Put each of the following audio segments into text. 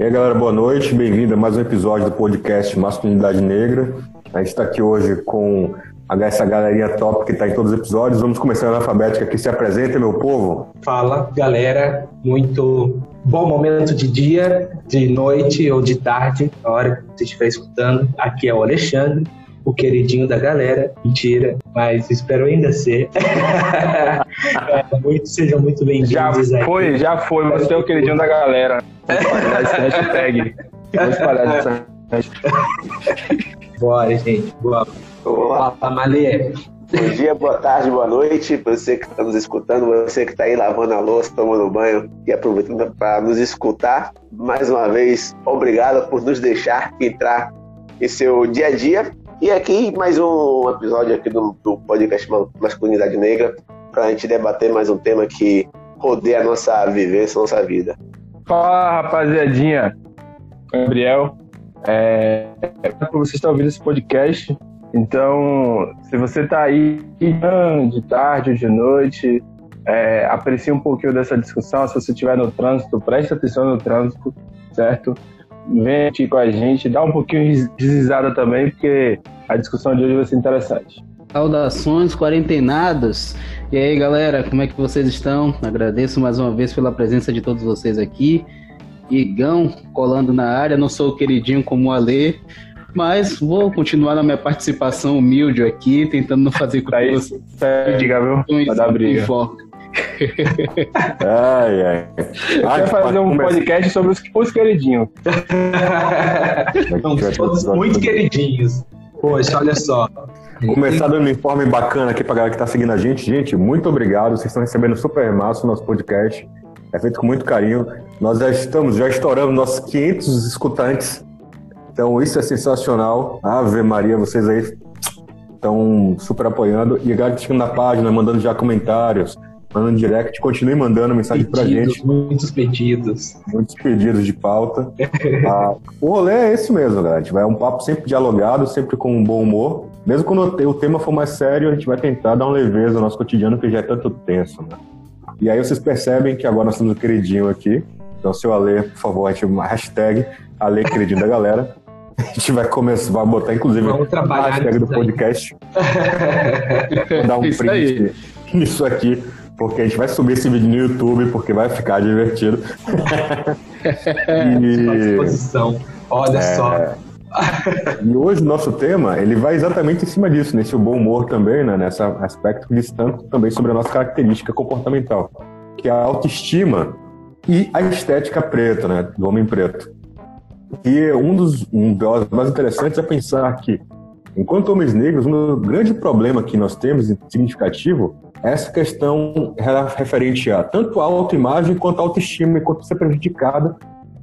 E aí, galera, boa noite. Bem-vindo a mais um episódio do podcast Masculinidade Negra. A gente está aqui hoje com essa galerinha top que está em todos os episódios. Vamos começar na alfabética aqui. Se apresenta, meu povo. Fala, galera. Muito bom momento de dia, de noite ou de tarde, na hora que você estiver escutando. Aqui é o Alexandre o queridinho da galera. Mentira, mas espero ainda ser. é, muito, sejam muito bem-vindos. Já foi, já foi. Você é o queridinho da galera. Vamos espalhar essa hashtag. Vamos espalhar essa hashtag. Bora, gente. Boa. Fala, Malê. Bom dia, boa tarde, boa noite. Você que está nos escutando, você que está aí lavando a louça, tomando banho e aproveitando para nos escutar. Mais uma vez, obrigado por nos deixar entrar em seu dia a dia e aqui mais um episódio aqui do, do podcast Masculinidade Negra para a gente debater mais um tema que rodeia a nossa vivência, a nossa vida. Fala rapaziadinha, Gabriel. É, você está ouvindo esse podcast. Então, se você está aí de tarde ou de noite, é, aprecie um pouquinho dessa discussão. Se você estiver no trânsito, preste atenção no trânsito, certo? vem aqui com a gente, dá um pouquinho de risada também, porque a discussão de hoje vai ser interessante. Saudações quarentenadas. E aí, galera, como é que vocês estão? Agradeço mais uma vez pela presença de todos vocês aqui. Igão colando na área, não sou o queridinho como o Alê, mas vou continuar na minha participação humilde aqui, tentando não fazer com que você. Diga, viu? Vai dar briga. ai, ai. Quer fazer um começar. podcast sobre os, os queridinhos. todos muito queridinhos. Poxa, olha só. Começar dando um informe bacana aqui pra galera que tá seguindo a gente. Gente, muito obrigado. Vocês estão recebendo super massa o nosso podcast. É feito com muito carinho. Nós já estamos, já estouramos nossos 500 escutantes. Então, isso é sensacional. Ave Maria, vocês aí estão super apoiando. E a galera que na página, mandando já comentários mandando direct, continue mandando mensagem pedidos, pra gente. Muitos pedidos. Muitos pedidos de pauta. ah, o rolê é esse mesmo, galera. Vai um papo sempre dialogado, sempre com um bom humor. Mesmo quando o tema for mais sério, a gente vai tentar dar uma leveza no nosso cotidiano, que já é tanto tenso, né? E aí vocês percebem que agora nós temos o queridinho aqui. Então, seu Ale, por favor, a gente uma hashtag Ale queridinho da galera. A gente vai começar, vai botar inclusive a hashtag do podcast. Vou dar um print nisso aqui porque a gente vai subir esse vídeo no YouTube, porque vai ficar divertido. e... disposição. Olha é... só. e hoje o nosso tema, ele vai exatamente em cima disso, nesse bom humor também, né? Nesse aspecto que diz tanto também sobre a nossa característica comportamental, que é a autoestima e a estética preta, né? Do homem preto. E um dos um dos mais interessantes é pensar que, enquanto homens negros, um grande problema que nós temos, significativo, essa questão referente a tanto a autoimagem quanto a autoestima, enquanto ser prejudicada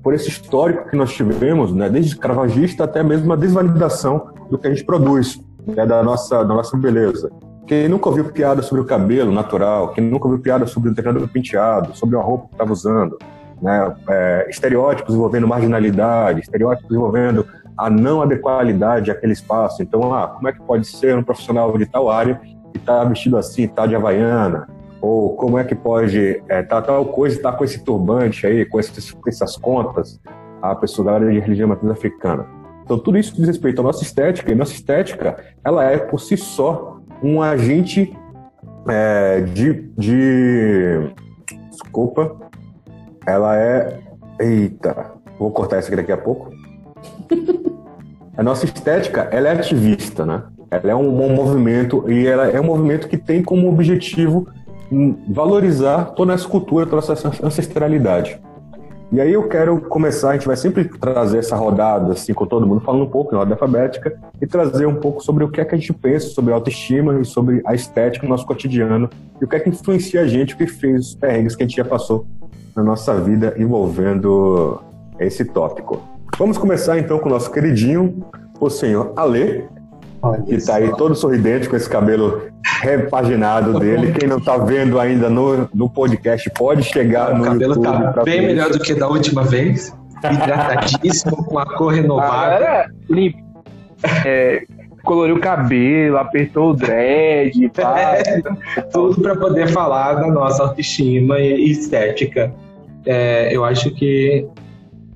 por esse histórico que nós tivemos, né, desde escravagista até mesmo a desvalidação do que a gente produz, né, da, nossa, da nossa beleza. Quem nunca ouviu piada sobre o cabelo natural, quem nunca ouviu piada sobre o determinado penteado, sobre a roupa que estava usando, né, é, estereótipos envolvendo marginalidade, estereótipos envolvendo a não adequalidade àquele espaço. Então, ah, como é que pode ser um profissional de tal área que está vestido assim, tá de havaiana, ou como é que pode é, tá tal coisa, tá com esse turbante aí, com, esses, com essas contas, a pessoa da área de religião matriz africana. Então tudo isso diz respeito à nossa estética, e nossa estética, ela é por si só um agente é, de, de... Desculpa. Ela é... Eita, vou cortar isso aqui daqui a pouco. a nossa estética, ela é ativista, né? Ela é um bom movimento e ela é um movimento que tem como objetivo valorizar toda essa cultura, toda essa ancestralidade. E aí eu quero começar, a gente vai sempre trazer essa rodada assim com todo mundo, falando um pouco em ordem alfabética e trazer um pouco sobre o que é que a gente pensa sobre a autoestima e sobre a estética no nosso cotidiano e o que é que influencia a gente, o que fez os perrengues que a gente já passou na nossa vida envolvendo esse tópico. Vamos começar então com o nosso queridinho, o senhor Alê, que está aí todo sorridente com esse cabelo repaginado dele. Quem não está vendo ainda no, no podcast pode chegar o no cabelo YouTube. O cabelo está bem ver. melhor do que da última vez. Hidratadíssimo, com a cor renovada. Ah, limpo. É, coloriu o cabelo, apertou o dread, é, tudo para poder falar da nossa autoestima e estética. É, eu acho que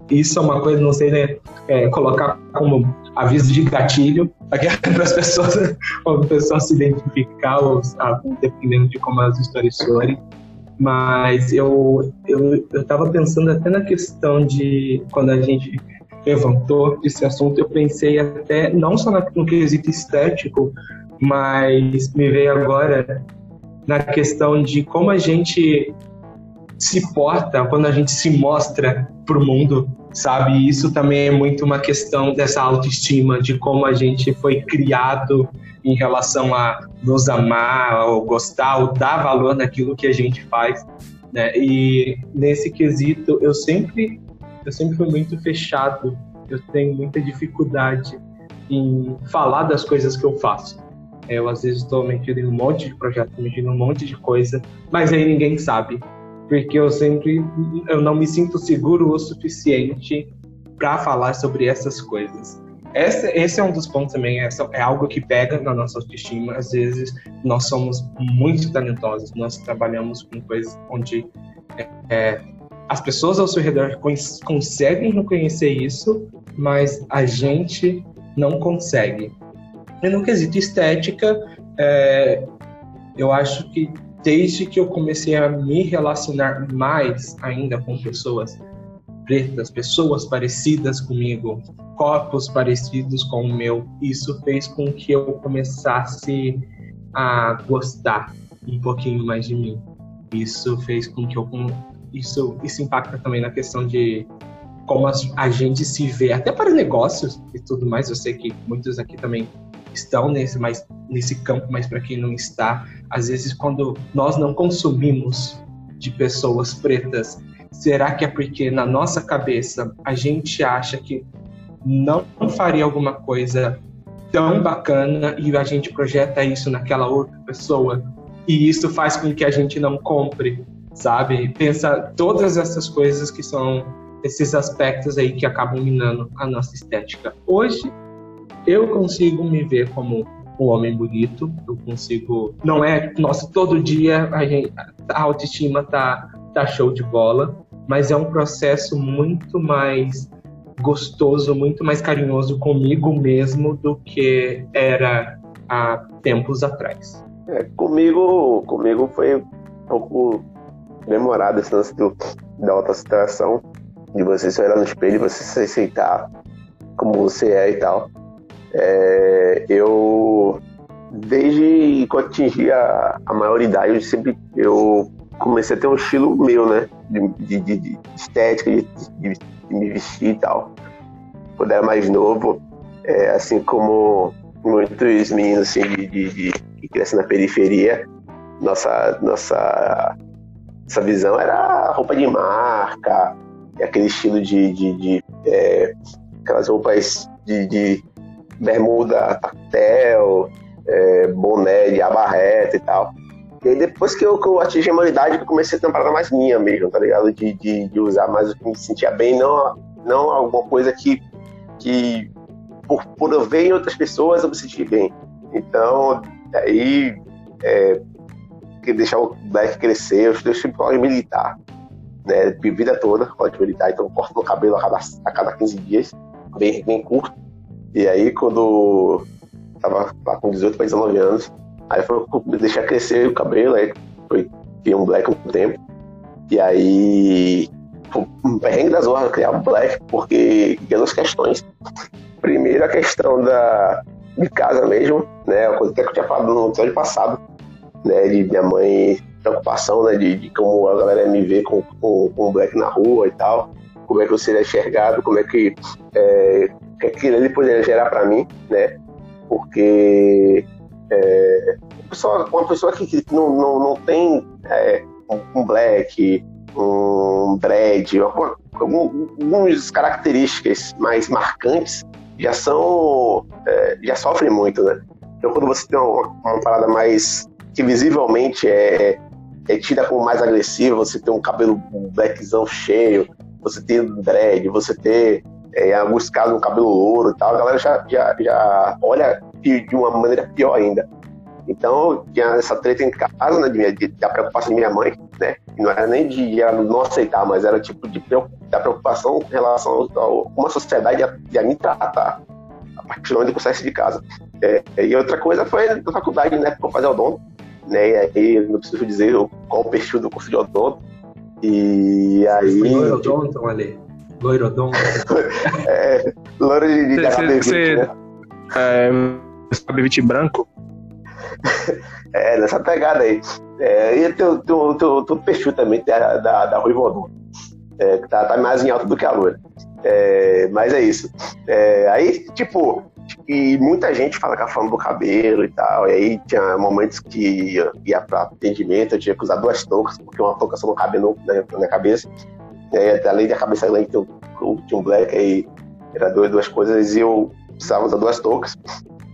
isso é uma coisa, não sei, né, é, colocar como aviso de gatilho para as pessoas, para pessoas se identificar, ou, dependendo de como as histórias forem. Mas eu, eu, eu tava pensando até na questão de quando a gente levantou esse assunto, eu pensei até não só no quesito estético, mas me veio agora na questão de como a gente se porta quando a gente se mostra para o mundo, sabe? Isso também é muito uma questão dessa autoestima, de como a gente foi criado em relação a nos amar, ou gostar, ou dar valor naquilo que a gente faz. Né? E nesse quesito, eu sempre, eu sempre fui muito fechado. Eu tenho muita dificuldade em falar das coisas que eu faço. Eu às vezes estou metido em um monte de projetos, metido em um monte de coisa, mas aí ninguém sabe, porque eu sempre eu não me sinto seguro o suficiente para falar sobre essas coisas. Esse, esse é um dos pontos também, é, é algo que pega na nossa autoestima. Às vezes nós somos muito talentosos, nós trabalhamos com coisas onde é, é as pessoas ao seu redor conseguem reconhecer isso, mas a gente não consegue. E no quesito estética, é, eu acho que desde que eu comecei a me relacionar mais ainda com pessoas pretas, pessoas parecidas comigo, corpos parecidos com o meu, isso fez com que eu começasse a gostar um pouquinho mais de mim. Isso fez com que eu isso isso impacta também na questão de como a gente se vê, até para negócios e tudo mais. Eu sei que muitos aqui também estão nesse, mais, nesse campo, mas para quem não está, às vezes quando nós não consumimos de pessoas pretas, será que é porque na nossa cabeça a gente acha que não faria alguma coisa tão bacana e a gente projeta isso naquela outra pessoa e isso faz com que a gente não compre, sabe? Pensa todas essas coisas que são esses aspectos aí que acabam minando a nossa estética. Hoje eu consigo me ver como um homem bonito, eu consigo. Não é, nossa, todo dia a, gente, a autoestima tá, tá show de bola, mas é um processo muito mais gostoso, muito mais carinhoso comigo mesmo do que era há tempos atrás. É, comigo, comigo foi um pouco demorado esse lance do, da autoaceitação, de você se olhar no espelho, você se aceitar como você é e tal. É, eu, desde que eu atingi a, a maioridade, eu sempre eu comecei a ter um estilo meu, né? De, de, de estética, de, de, me vestir e tal. Quando era mais novo, é, assim como muitos meninos assim, de, de, que crescem na periferia, nossa, nossa, nossa visão era roupa de marca, aquele estilo de, de, de é, aquelas roupas de, de bermuda tactel, é, boné de abarreta e tal. E aí depois que eu, que eu atingi a maioridade, eu comecei a ter uma parada mais minha mesmo, tá ligado? De, de, de, usar mais o que me sentia bem, não, não alguma coisa que, que por, por eu ver em outras pessoas eu me senti bem. Então, aí, é, deixar o black crescer, eu estou sempre militar, né? Vida toda, pode militar, então corto meu cabelo a cada, a cada 15 dias, bem, bem curto. E aí, quando tava lá com 18 para 19 anos, aí foi deixar crescer o cabelo, aí foi criar um black um tempo. E aí, um perrengue das horas criar um black, porque duas questões. Primeiro, a questão da, de casa mesmo, né? A coisa que eu tinha falado no episódio passado, né? De minha mãe, preocupação, né? De, de como a galera me vê com, com, com black na rua e tal. Como é que eu seria enxergado, como é que é, que aquilo ele poderia gerar para mim, né? Porque é, uma pessoa, pessoa que não, não, não tem é, um black, um dread, algumas características mais marcantes já são é, já sofrem muito, né? Então quando você tem uma, uma parada mais que visivelmente é, é tida como mais agressiva, você tem um cabelo blackzão cheio, você tem dread, você tem é, alguns casos, um cabelo louro e tal, a galera já, já, já olha de, de uma maneira pior ainda. Então, tinha essa treta em casa, né, de, de, da preocupação de minha mãe, né? Não era nem de não aceitar, mas era tipo de da preocupação em relação a como a sociedade ia, ia me tratar a partir do saísse de casa. É, e outra coisa foi na faculdade, né? Eu fazia odonto, né? E aí não preciso dizer qual o perfil do curso de odonto. E aí. Foi odonto, ali. Loirodonto. é, loiro de, de Você né? é, branco? é, nessa pegada aí. É, e tem o perfil também da, da, da Rui Vodon, é, que tá, tá, mais em alta do que a loira. É, mas é isso. É, aí, tipo, e muita gente fala que a forma do cabelo e tal, e aí tinha momentos que ia, ia pra atendimento, eu tinha que usar duas toucas, porque uma touca só não cabe no, na, na cabeça. É, além da cabeça grande, um, tinha um black aí, era duas, duas coisas, e eu precisava usar duas toucas.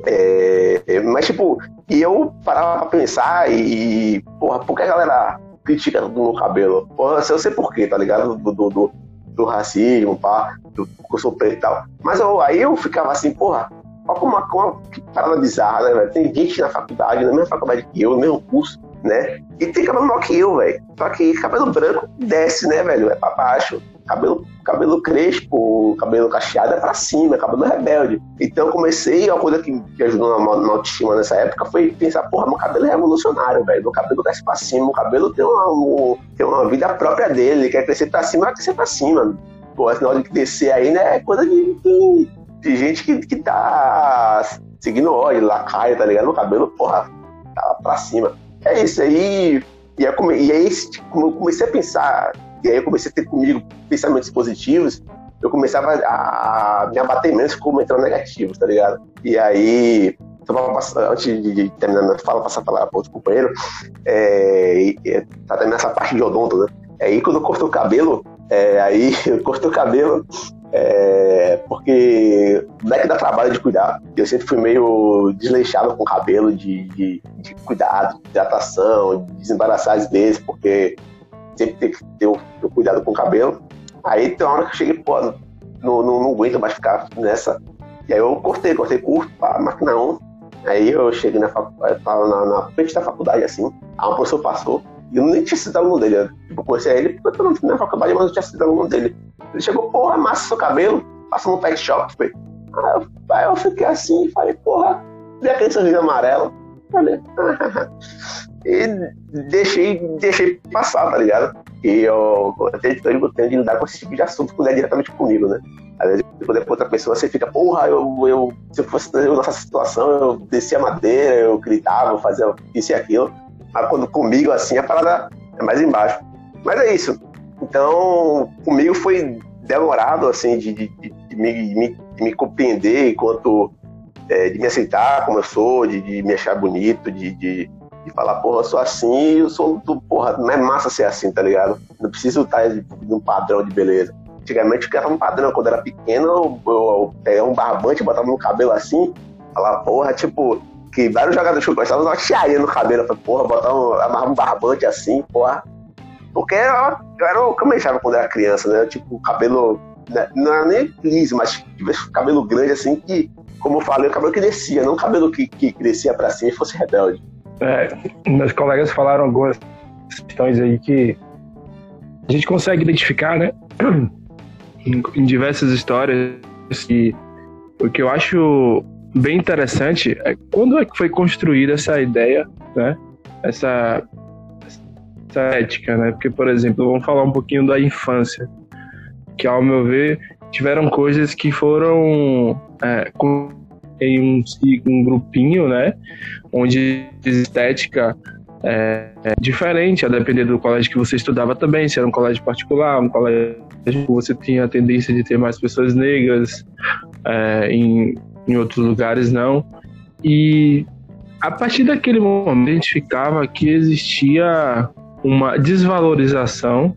É, mas, tipo, e eu parava pra pensar e, porra, por que a galera critica do meu cabelo? Porra, eu sei por quê, tá ligado? Do, do, do, do racismo, pá, do que eu sou preto e tal. Mas eu, aí eu ficava assim, porra, olha como uma, uma parada bizarra, né, velho? Tem gente na faculdade, na mesma faculdade que eu, no mesmo curso, né? E tem cabelo maior que eu, velho. Só que cabelo branco desce, né, velho? É pra baixo. Cabelo, cabelo crespo, cabelo cacheado é pra cima, cabelo rebelde. Então eu comecei, uma coisa que, que ajudou na, na autoestima nessa época foi pensar, porra, meu cabelo é revolucionário, velho. Meu cabelo desce pra cima, o cabelo tem uma, um, tem uma vida própria dele, ele quer crescer pra cima, vai crescer pra cima. Pô, na hora de descer aí, né, é coisa de, de, de gente que, que tá seguindo óleo, lacaio, tá ligado? Meu cabelo, porra, tá pra cima. É isso aí. E, e aí, tipo, eu comecei a pensar, e aí eu comecei a ter comigo pensamentos positivos, eu começava a me abater menos como entrando negativos, tá ligado? E aí, antes de terminar minha fala, passar para outro companheiro, é, e, tá terminando essa parte de odonto, né? Aí quando eu corto o cabelo, é, aí eu corto o cabelo, é, porque não é dá trabalho de cuidar. Eu sempre fui meio desleixado com o cabelo, de, de, de cuidado, de hidratação, de desembaraçar às vezes, porque sempre tem que ter o, o cuidado com o cabelo. Aí tem uma hora que eu cheguei, pô, não, não, não aguento mais ficar nessa. E aí eu cortei, cortei curto, pá, máquina 1. Aí eu cheguei na, na, na frente da faculdade, assim, aí um professor passou, e eu nem tinha sido aluno dele. Eu tipo, conheci ele porque eu não na faculdade, mas eu tinha sido aluno dele. Ele chegou, porra, massa seu cabelo, passou no pet shop. Aí eu, aí eu fiquei assim e falei, porra, vi aquele sorriso amarelo. Falei, e deixei, deixei passar, tá ligado? E eu, eu tenho, eu tenho de lidar com esse tipo de assunto quando é diretamente comigo, né? Às vezes, quando é com outra pessoa, você fica, porra, eu, eu, se eu fosse eu nessa situação, eu descia madeira, eu gritava, eu fazia isso e aquilo. Quando comigo, assim, a parada é mais embaixo. Mas é isso. Então, comigo foi demorado, assim, de, de, de, me, de me compreender enquanto. É, de me aceitar como eu sou, de, me achar bonito, de, falar, porra, eu sou assim, eu sou porra, não é massa ser assim, tá ligado? Não preciso estar de, um padrão de beleza. Antigamente eu queria um padrão, quando era pequeno, eu, eu, eu pegava um barbante, botava no cabelo assim, falava, porra, tipo, que vários jogadores que eu gostava usavam chiaria no cabelo. Falei, porra, botar um, amarrar um barbante assim, porra. Porque eu, eu era o que eu mexava quando era criança, né? Tipo, cabelo. Né? Não era nem liso, mas tivesse cabelo grande assim, que, como eu falei, o cabelo que descia, não o cabelo que, que crescia pra cima e fosse rebelde. É, meus colegas falaram algumas questões aí que a gente consegue identificar, né? Em, em diversas histórias. E o que eu acho bem interessante é quando é que foi construída essa ideia, né? Essa, essa ética, né? Porque, por exemplo, vamos falar um pouquinho da infância, que, ao meu ver, tiveram coisas que foram é, em um, um grupinho, né? Onde estética é, é, diferente, a depender do colégio que você estudava também, se era um colégio particular, um colégio que você tinha a tendência de ter mais pessoas negras, é, em, em outros lugares não. E a partir daquele momento a gente ficava que existia uma desvalorização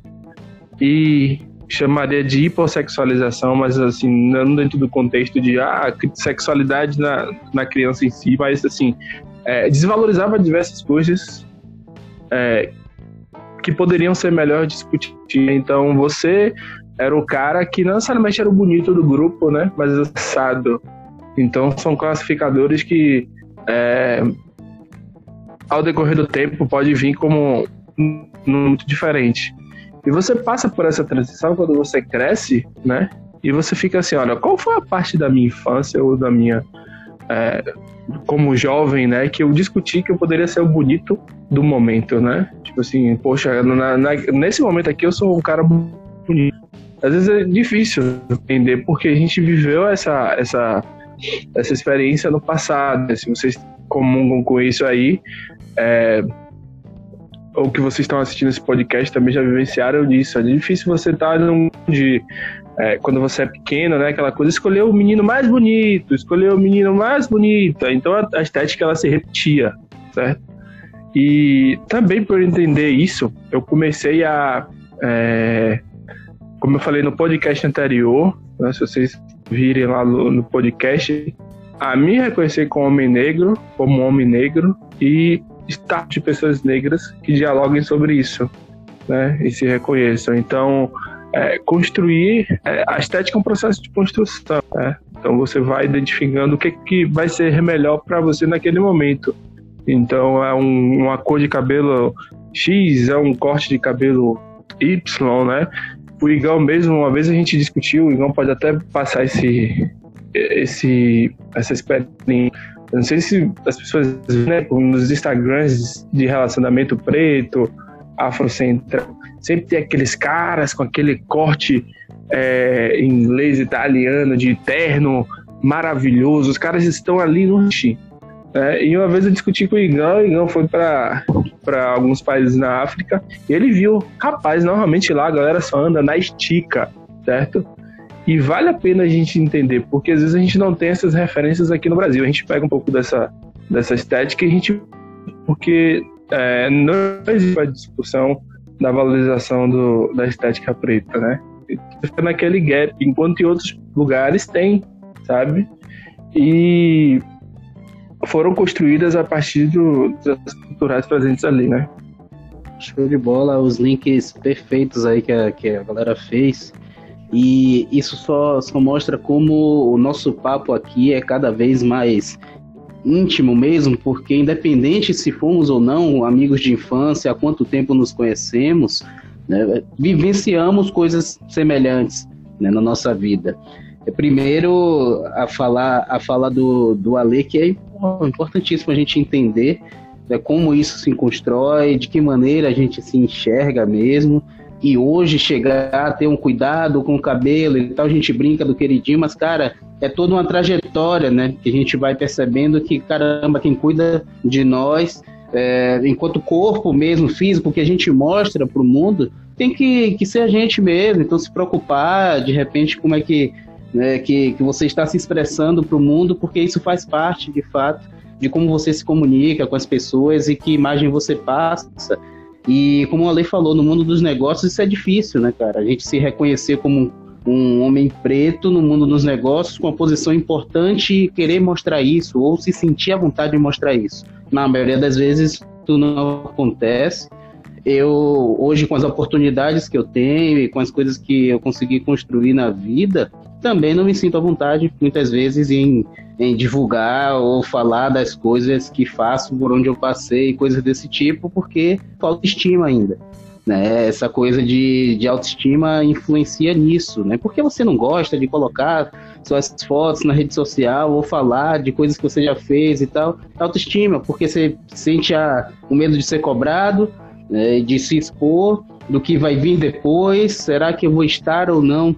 e chamaria de hipossexualização, mas assim, não dentro do contexto de ah, sexualidade na, na criança em si, mas assim, é, desvalorizava diversas coisas é, que poderiam ser melhor discutidas. Então você era o cara que não necessariamente era o bonito do grupo, né? Mas assado. Então são classificadores que é, ao decorrer do tempo pode vir como muito diferente. E você passa por essa transição quando você cresce, né? E você fica assim, olha, qual foi a parte da minha infância ou da minha é, como jovem, né, que eu discuti que eu poderia ser o bonito do momento, né? Tipo assim, poxa, na, na, nesse momento aqui eu sou um cara bonito. Às vezes é difícil entender porque a gente viveu essa essa essa experiência no passado. Né? Se vocês comungam com isso aí, é, ou que vocês estão assistindo esse podcast também já vivenciaram disso. É difícil você estar tá num de é, quando você é pequeno, né? Aquela coisa, escolher o menino mais bonito, escolher o menino mais bonito. Então a, a estética ela se repetia, certo? E também por entender isso, eu comecei a, é, como eu falei no podcast anterior, né, se vocês virem lá no, no podcast, a me reconhecer como homem negro, como homem negro e estar de pessoas negras que dialoguem sobre isso, né? E se reconheçam. Então, é, construir é, a estética é um processo de construção. Né? Então você vai identificando o que, que vai ser melhor para você naquele momento. Então é um, uma cor de cabelo X, é um corte de cabelo Y, né? O Igão mesmo, uma vez a gente discutiu, o Igão pode até passar esse, esse, essa experiência. Não sei se as pessoas né, nos Instagrams de relacionamento preto, afrocentral, sempre tem aqueles caras com aquele corte é, inglês, italiano, de terno maravilhoso. Os caras estão ali no Xi. É, e uma vez eu discuti com o Igão, o Igão foi para alguns países na África e ele viu, rapaz, normalmente lá a galera só anda na estica, certo? E vale a pena a gente entender, porque às vezes a gente não tem essas referências aqui no Brasil. A gente pega um pouco dessa, dessa estética e a gente. Porque é, não existe a discussão da valorização do, da estética preta, né? Fica naquele gap, enquanto em outros lugares tem, sabe? E foram construídas a partir do, das culturais presentes ali, né? Show de bola, os links perfeitos aí que a, que a galera fez. E isso só, só mostra como o nosso papo aqui é cada vez mais íntimo mesmo, porque independente se fomos ou não amigos de infância, há quanto tempo nos conhecemos, né, vivenciamos coisas semelhantes né, na nossa vida. É, primeiro, a falar, a falar do, do Ale, que é importantíssimo a gente entender né, como isso se constrói, de que maneira a gente se enxerga mesmo, e hoje chegar a ter um cuidado com o cabelo e tal, a gente brinca do queridinho, mas, cara, é toda uma trajetória, né? Que a gente vai percebendo que, caramba, quem cuida de nós, é, enquanto corpo mesmo, físico, que a gente mostra para o mundo, tem que, que ser a gente mesmo. Então, se preocupar, de repente, como é que, né, que, que você está se expressando para o mundo, porque isso faz parte, de fato, de como você se comunica com as pessoas e que imagem você passa. E como a lei falou, no mundo dos negócios isso é difícil, né, cara? A gente se reconhecer como um homem preto no mundo dos negócios com uma posição importante e querer mostrar isso ou se sentir à vontade de mostrar isso. Na maioria das vezes isso não acontece. Eu hoje com as oportunidades que eu tenho e com as coisas que eu consegui construir na vida, também não me sinto à vontade muitas vezes em, em divulgar ou falar das coisas que faço por onde eu passei, coisas desse tipo, porque falta estima ainda. Né? Essa coisa de, de autoestima influencia nisso, né? Porque você não gosta de colocar suas fotos na rede social ou falar de coisas que você já fez e tal. Autoestima, porque você sente a, o medo de ser cobrado, né? de se expor, do que vai vir depois, será que eu vou estar ou não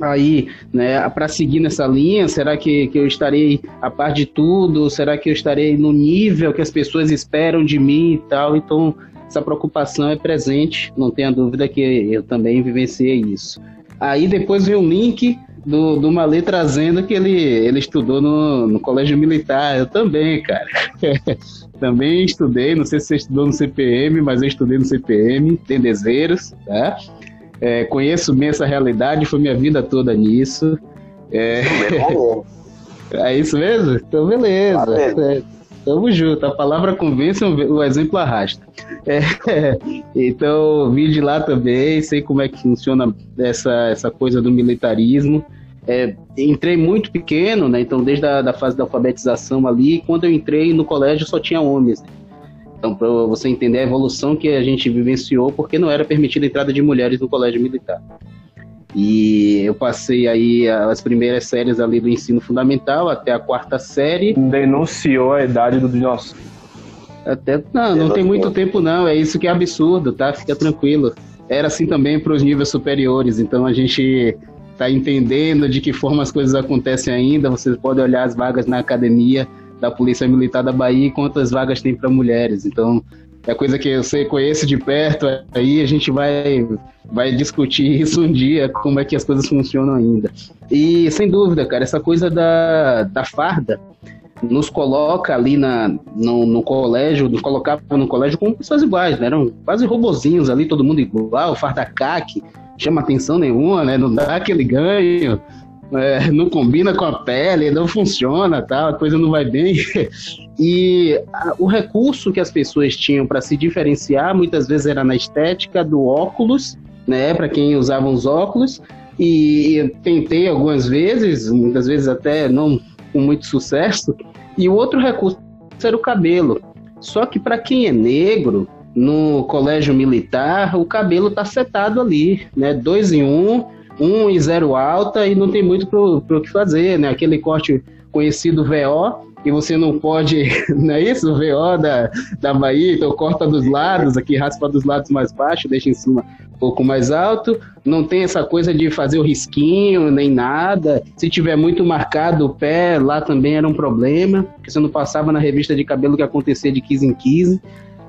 aí, né, para seguir nessa linha? Será que, que eu estarei a par de tudo? Será que eu estarei no nível que as pessoas esperam de mim e tal? Então, essa preocupação é presente, não tenha dúvida que eu também vivenciei isso. Aí depois veio um link do, do Malê trazendo que ele, ele estudou no, no colégio militar. Eu também, cara. também estudei, não sei se você estudou no CPM, mas eu estudei no CPM, Tendezeiros, tá? É, conheço bem essa realidade, foi minha vida toda nisso. É, é isso mesmo? Então, beleza. É, Tamo junto, a palavra convence, o exemplo arrasta. É, então, vim de lá também, sei como é que funciona essa, essa coisa do militarismo. É, entrei muito pequeno, né? Então, desde a da fase da alfabetização ali, quando eu entrei no colégio só tinha homens. Né? Então, para você entender a evolução que a gente vivenciou, porque não era permitida a entrada de mulheres no colégio militar. E eu passei aí as primeiras séries ali do ensino fundamental até a quarta série. Denunciou a idade do dinossauro. Até, não, não tem muito tempo não, é isso que é absurdo, tá? Fica tranquilo. Era assim também para os níveis superiores, então a gente está entendendo de que forma as coisas acontecem ainda. Vocês podem olhar as vagas na academia da Polícia Militar da Bahia e quantas vagas tem para mulheres. Então, é coisa que eu sei, conheço de perto, aí a gente vai, vai discutir isso um dia, como é que as coisas funcionam ainda. E, sem dúvida, cara, essa coisa da, da farda nos coloca ali na, no, no colégio, nos colocava no colégio como pessoas iguais, né? Eram quase robozinhos ali, todo mundo igual, farda caque, chama atenção nenhuma, né? Não dá aquele ganho é, não combina com a pele, não funciona, tá? a coisa não vai bem. E a, o recurso que as pessoas tinham para se diferenciar muitas vezes era na estética do óculos, né, para quem usava os óculos. E, tentei algumas vezes, muitas vezes até não com muito sucesso. E o outro recurso era o cabelo. Só que para quem é negro, no colégio militar, o cabelo tá setado ali, né? Dois em um, um e zero alta e não tem muito para o que fazer, né? Aquele corte conhecido VO, e você não pode, não é isso? O VO da, da Bahia, então corta dos lados, aqui raspa dos lados mais baixo, deixa em cima um pouco mais alto. Não tem essa coisa de fazer o risquinho, nem nada. Se tiver muito marcado o pé, lá também era um problema, porque você não passava na revista de cabelo que acontecia de 15 em 15.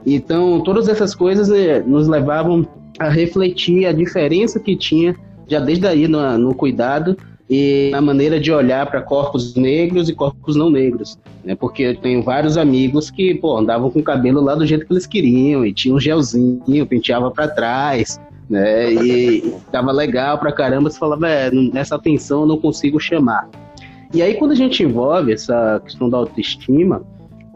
Então, todas essas coisas eh, nos levavam a refletir a diferença que tinha já desde aí no, no cuidado e na maneira de olhar para corpos negros e corpos não negros, né? Porque eu tenho vários amigos que, pô, andavam com o cabelo lá do jeito que eles queriam e tinha um gelzinho, penteava para trás, né? E tava legal pra caramba, você falava, é, nessa atenção eu não consigo chamar. E aí quando a gente envolve essa questão da autoestima,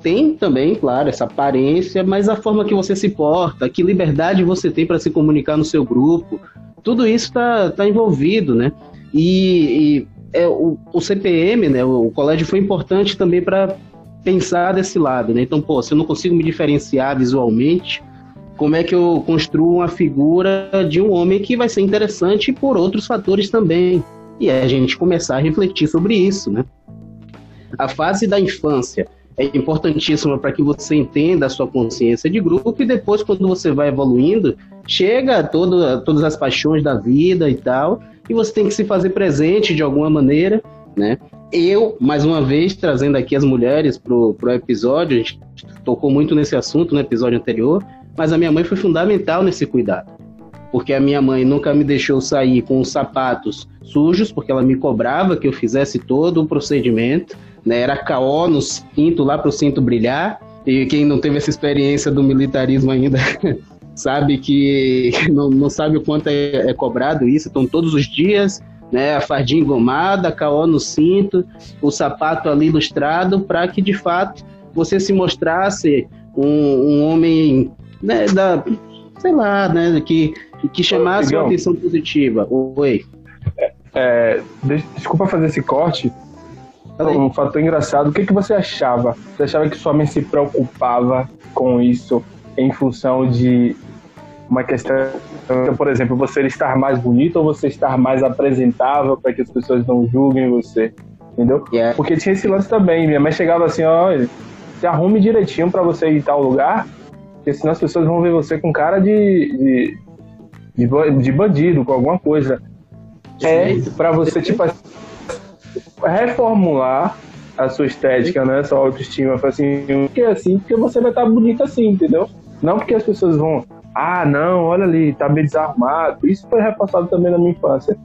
tem também, claro, essa aparência, mas a forma que você se porta, que liberdade você tem para se comunicar no seu grupo, tudo isso está tá envolvido, né? E, e é, o, o, CPM, né, o, o, colégio foi importante também para pensar desse lado, né? Então, pô, se eu não consigo me diferenciar visualmente, como é que eu construo uma figura de um homem que vai ser interessante por outros fatores também? E é a gente começar a refletir sobre isso, né? A fase da infância é importantíssima para que você entenda a sua consciência de grupo e depois, quando você vai evoluindo, chega todo, todas as paixões da vida e tal, e você tem que se fazer presente de alguma maneira, né? Eu, mais uma vez, trazendo aqui as mulheres pro, pro episódio, a gente tocou muito nesse assunto no episódio anterior, mas a minha mãe foi fundamental nesse cuidado. Porque a minha mãe nunca me deixou sair com os sapatos sujos, porque ela me cobrava que eu fizesse todo o procedimento, né? Era caó no cinto, lá pro cinto brilhar, e quem não teve essa experiência do militarismo ainda sabe que não, não sabe o quanto é, é cobrado isso, então todos os dias né, a fardinha engomada, caó no cinto, o sapato ali ilustrado, para que de fato você se mostrasse um, um homem, né, da, sei lá, né, que, que chamasse uma atenção positiva. Oi. É, é, desculpa fazer esse corte. Um fator engraçado. O que, que você achava? Você achava que sua mãe se preocupava com isso em função de uma questão, por exemplo, você estar mais bonito ou você estar mais apresentável para que as pessoas não julguem você, entendeu? Yeah. Porque tinha esse lance também, minha mãe chegava assim, ó, se arrume direitinho para você ir em tal lugar, porque senão as pessoas vão ver você com cara de, de, de, de bandido, com alguma coisa. É para você, tipo, reformular a sua estética, né? Sua autoestima. Assim, porque assim, porque você vai estar bonita assim, entendeu? Não porque as pessoas vão, ah, não, olha ali, tá bem desarmado. Isso foi repassado também na minha infância.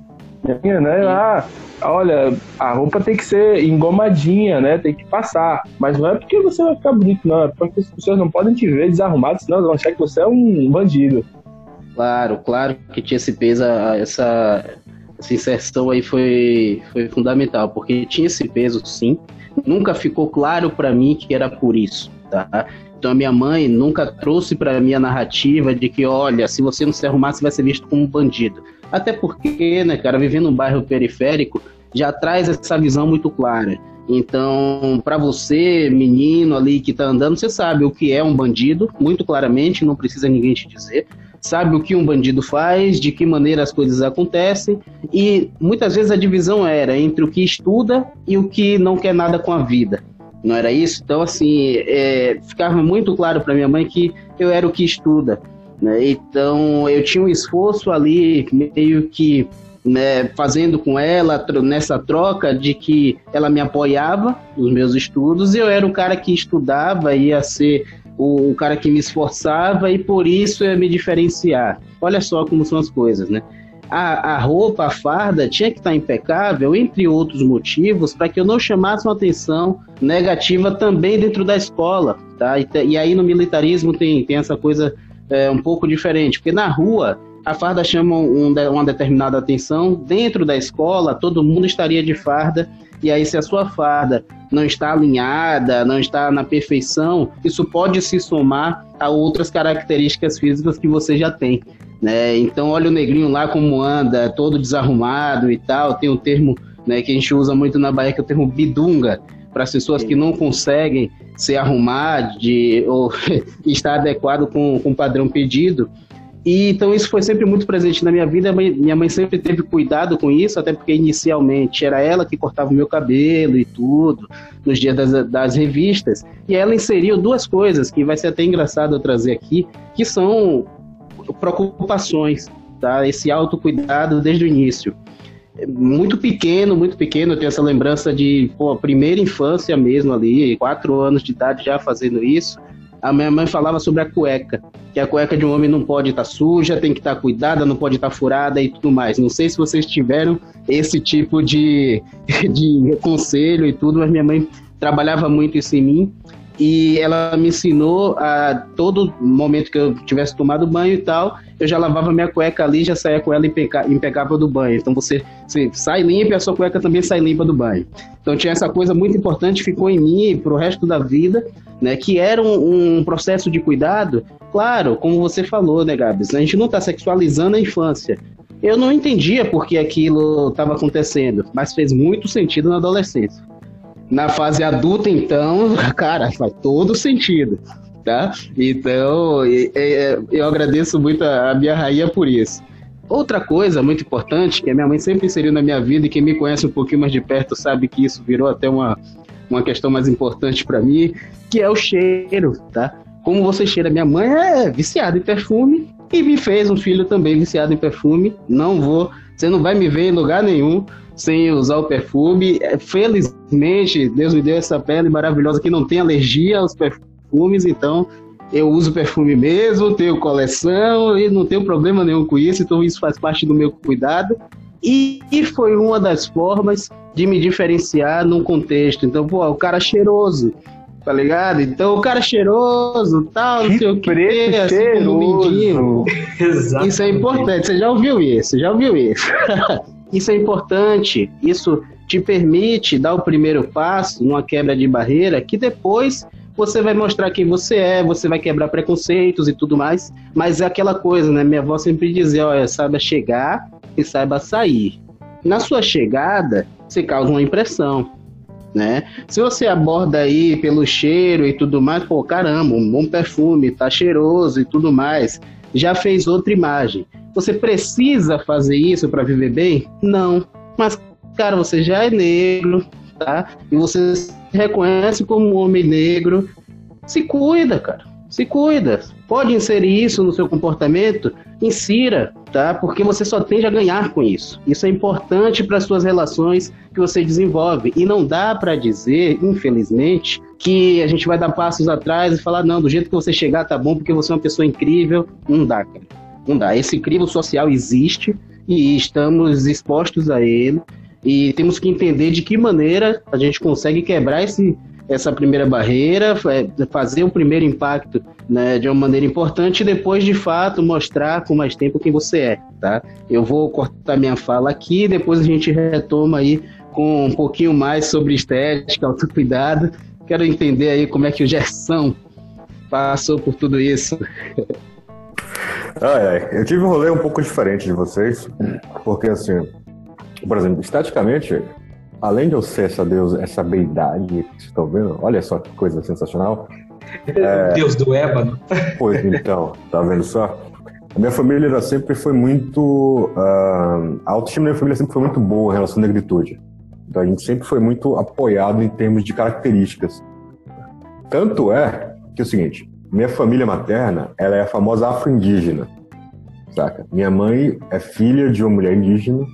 Minha, né? Ah, olha, a roupa tem que ser engomadinha, né? Tem que passar. Mas não é porque você vai ficar bonito, não. É porque as pessoas não podem te ver desarrumado, senão elas vão achar que você é um bandido. Claro, claro que tinha esse peso, essa, essa inserção aí foi, foi fundamental, porque tinha esse peso sim. Nunca ficou claro para mim que era por isso, tá? Então a minha mãe nunca trouxe para mim a narrativa de que, olha, se você não se arrumar, você vai ser visto como um bandido. Até porque, né, cara, vivendo num bairro periférico, já traz essa visão muito clara. Então, para você, menino ali que tá andando, você sabe o que é um bandido, muito claramente, não precisa ninguém te dizer. Sabe o que um bandido faz, de que maneira as coisas acontecem, e muitas vezes a divisão era entre o que estuda e o que não quer nada com a vida. Não era isso? Então, assim, é, ficava muito claro para minha mãe que eu era o que estuda. Né? Então, eu tinha um esforço ali, meio que né, fazendo com ela nessa troca de que ela me apoiava nos meus estudos e eu era o cara que estudava, ia ser o, o cara que me esforçava e por isso eu ia me diferenciar. Olha só como são as coisas, né? A, a roupa, a farda tinha que estar impecável, entre outros motivos, para que eu não chamasse uma atenção negativa também dentro da escola, tá? E, e aí no militarismo tem, tem essa coisa é, um pouco diferente, porque na rua a farda chama um, uma determinada atenção, dentro da escola todo mundo estaria de farda, e aí se a sua farda não está alinhada, não está na perfeição, isso pode se somar a outras características físicas que você já tem. Né? Então olha o negrinho lá como anda, todo desarrumado e tal, tem um termo né, que a gente usa muito na Bahia, que é o termo bidunga, para as pessoas que não conseguem se arrumar de, ou estar adequado com, com o padrão pedido. E, então isso foi sempre muito presente na minha vida. Minha mãe sempre teve cuidado com isso, até porque inicialmente era ela que cortava o meu cabelo e tudo, nos dias das, das revistas. E ela inseriu duas coisas que vai ser até engraçado eu trazer aqui, que são preocupações, tá? Esse autocuidado desde o início. Muito pequeno, muito pequeno, eu tenho essa lembrança de pô, primeira infância mesmo ali, quatro anos de idade já fazendo isso a minha mãe falava sobre a cueca, que a cueca de um homem não pode estar tá suja, tem que estar tá cuidada, não pode estar tá furada e tudo mais. Não sei se vocês tiveram esse tipo de, de conselho e tudo, mas minha mãe trabalhava muito isso em mim e ela me ensinou a todo momento que eu tivesse tomado banho e tal, eu já lavava minha cueca ali, já saía com ela impecável do banho. Então você, você sai limpa e a sua cueca também sai limpa do banho. Então tinha essa coisa muito importante, ficou em mim para o resto da vida, né? Que era um, um, processo de cuidado. Claro, como você falou, né, Gabs? A gente não está sexualizando a infância. Eu não entendia por que aquilo estava acontecendo, mas fez muito sentido na adolescência. Na fase adulta, então, cara, faz todo sentido, tá? Então, eu agradeço muito a minha rainha por isso. Outra coisa muito importante, que a minha mãe sempre inseriu na minha vida e quem me conhece um pouquinho mais de perto sabe que isso virou até uma, uma questão mais importante para mim, que é o cheiro, tá? Como você cheira? Minha mãe é viciada em perfume e me fez um filho também viciado em perfume. Não vou, você não vai me ver em lugar nenhum sem usar o perfume. É, felizmente, Deus me deu essa pele maravilhosa que não tem alergia aos perfumes, então eu uso perfume mesmo, tenho coleção e não tenho problema nenhum com isso, então isso faz parte do meu cuidado. E, e foi uma das formas de me diferenciar num contexto. Então, pô, o cara cheiroso, tá ligado? Então o cara cheiroso, tal, não sei o que, assim cheiroso. como Isso é importante, você já ouviu isso, já ouviu isso. Isso é importante, isso te permite dar o primeiro passo numa quebra de barreira que depois você vai mostrar quem você é, você vai quebrar preconceitos e tudo mais. Mas é aquela coisa, né? Minha avó sempre dizia: olha, saiba chegar e saiba sair. Na sua chegada, você causa uma impressão. Né? Se você aborda aí pelo cheiro e tudo mais, pô, caramba, um bom perfume, tá cheiroso e tudo mais, já fez outra imagem. Você precisa fazer isso para viver bem? Não. Mas, cara, você já é negro, tá? E você se reconhece como um homem negro. Se cuida, cara. Se cuida. Pode inserir isso no seu comportamento? Insira, tá? Porque você só tende a ganhar com isso. Isso é importante para as suas relações que você desenvolve. E não dá para dizer, infelizmente, que a gente vai dar passos atrás e falar, não, do jeito que você chegar tá bom porque você é uma pessoa incrível. Não dá, cara. Não dá. Esse crivo social existe e estamos expostos a ele. E temos que entender de que maneira a gente consegue quebrar esse, essa primeira barreira, é, fazer o primeiro impacto né, de uma maneira importante e depois, de fato, mostrar com mais tempo quem você é. Tá? Eu vou cortar minha fala aqui, depois a gente retoma aí com um pouquinho mais sobre estética, autocuidado. Quero entender aí como é que o Gerson passou por tudo isso. Ai, ai. Eu tive um rolê um pouco diferente de vocês, porque assim, por exemplo, esteticamente, além de eu ser essa deus, essa beidade que vocês estão vendo, olha só que coisa sensacional. É... Deus do ébano. Pois então, tá vendo só? A minha família sempre foi muito. Uh, a autoestima da minha família sempre foi muito boa em relação à negritude. Então a gente sempre foi muito apoiado em termos de características. Tanto é que é o seguinte: minha família materna ela é a famosa afro-indígena. Saca? Minha mãe é filha de uma mulher indígena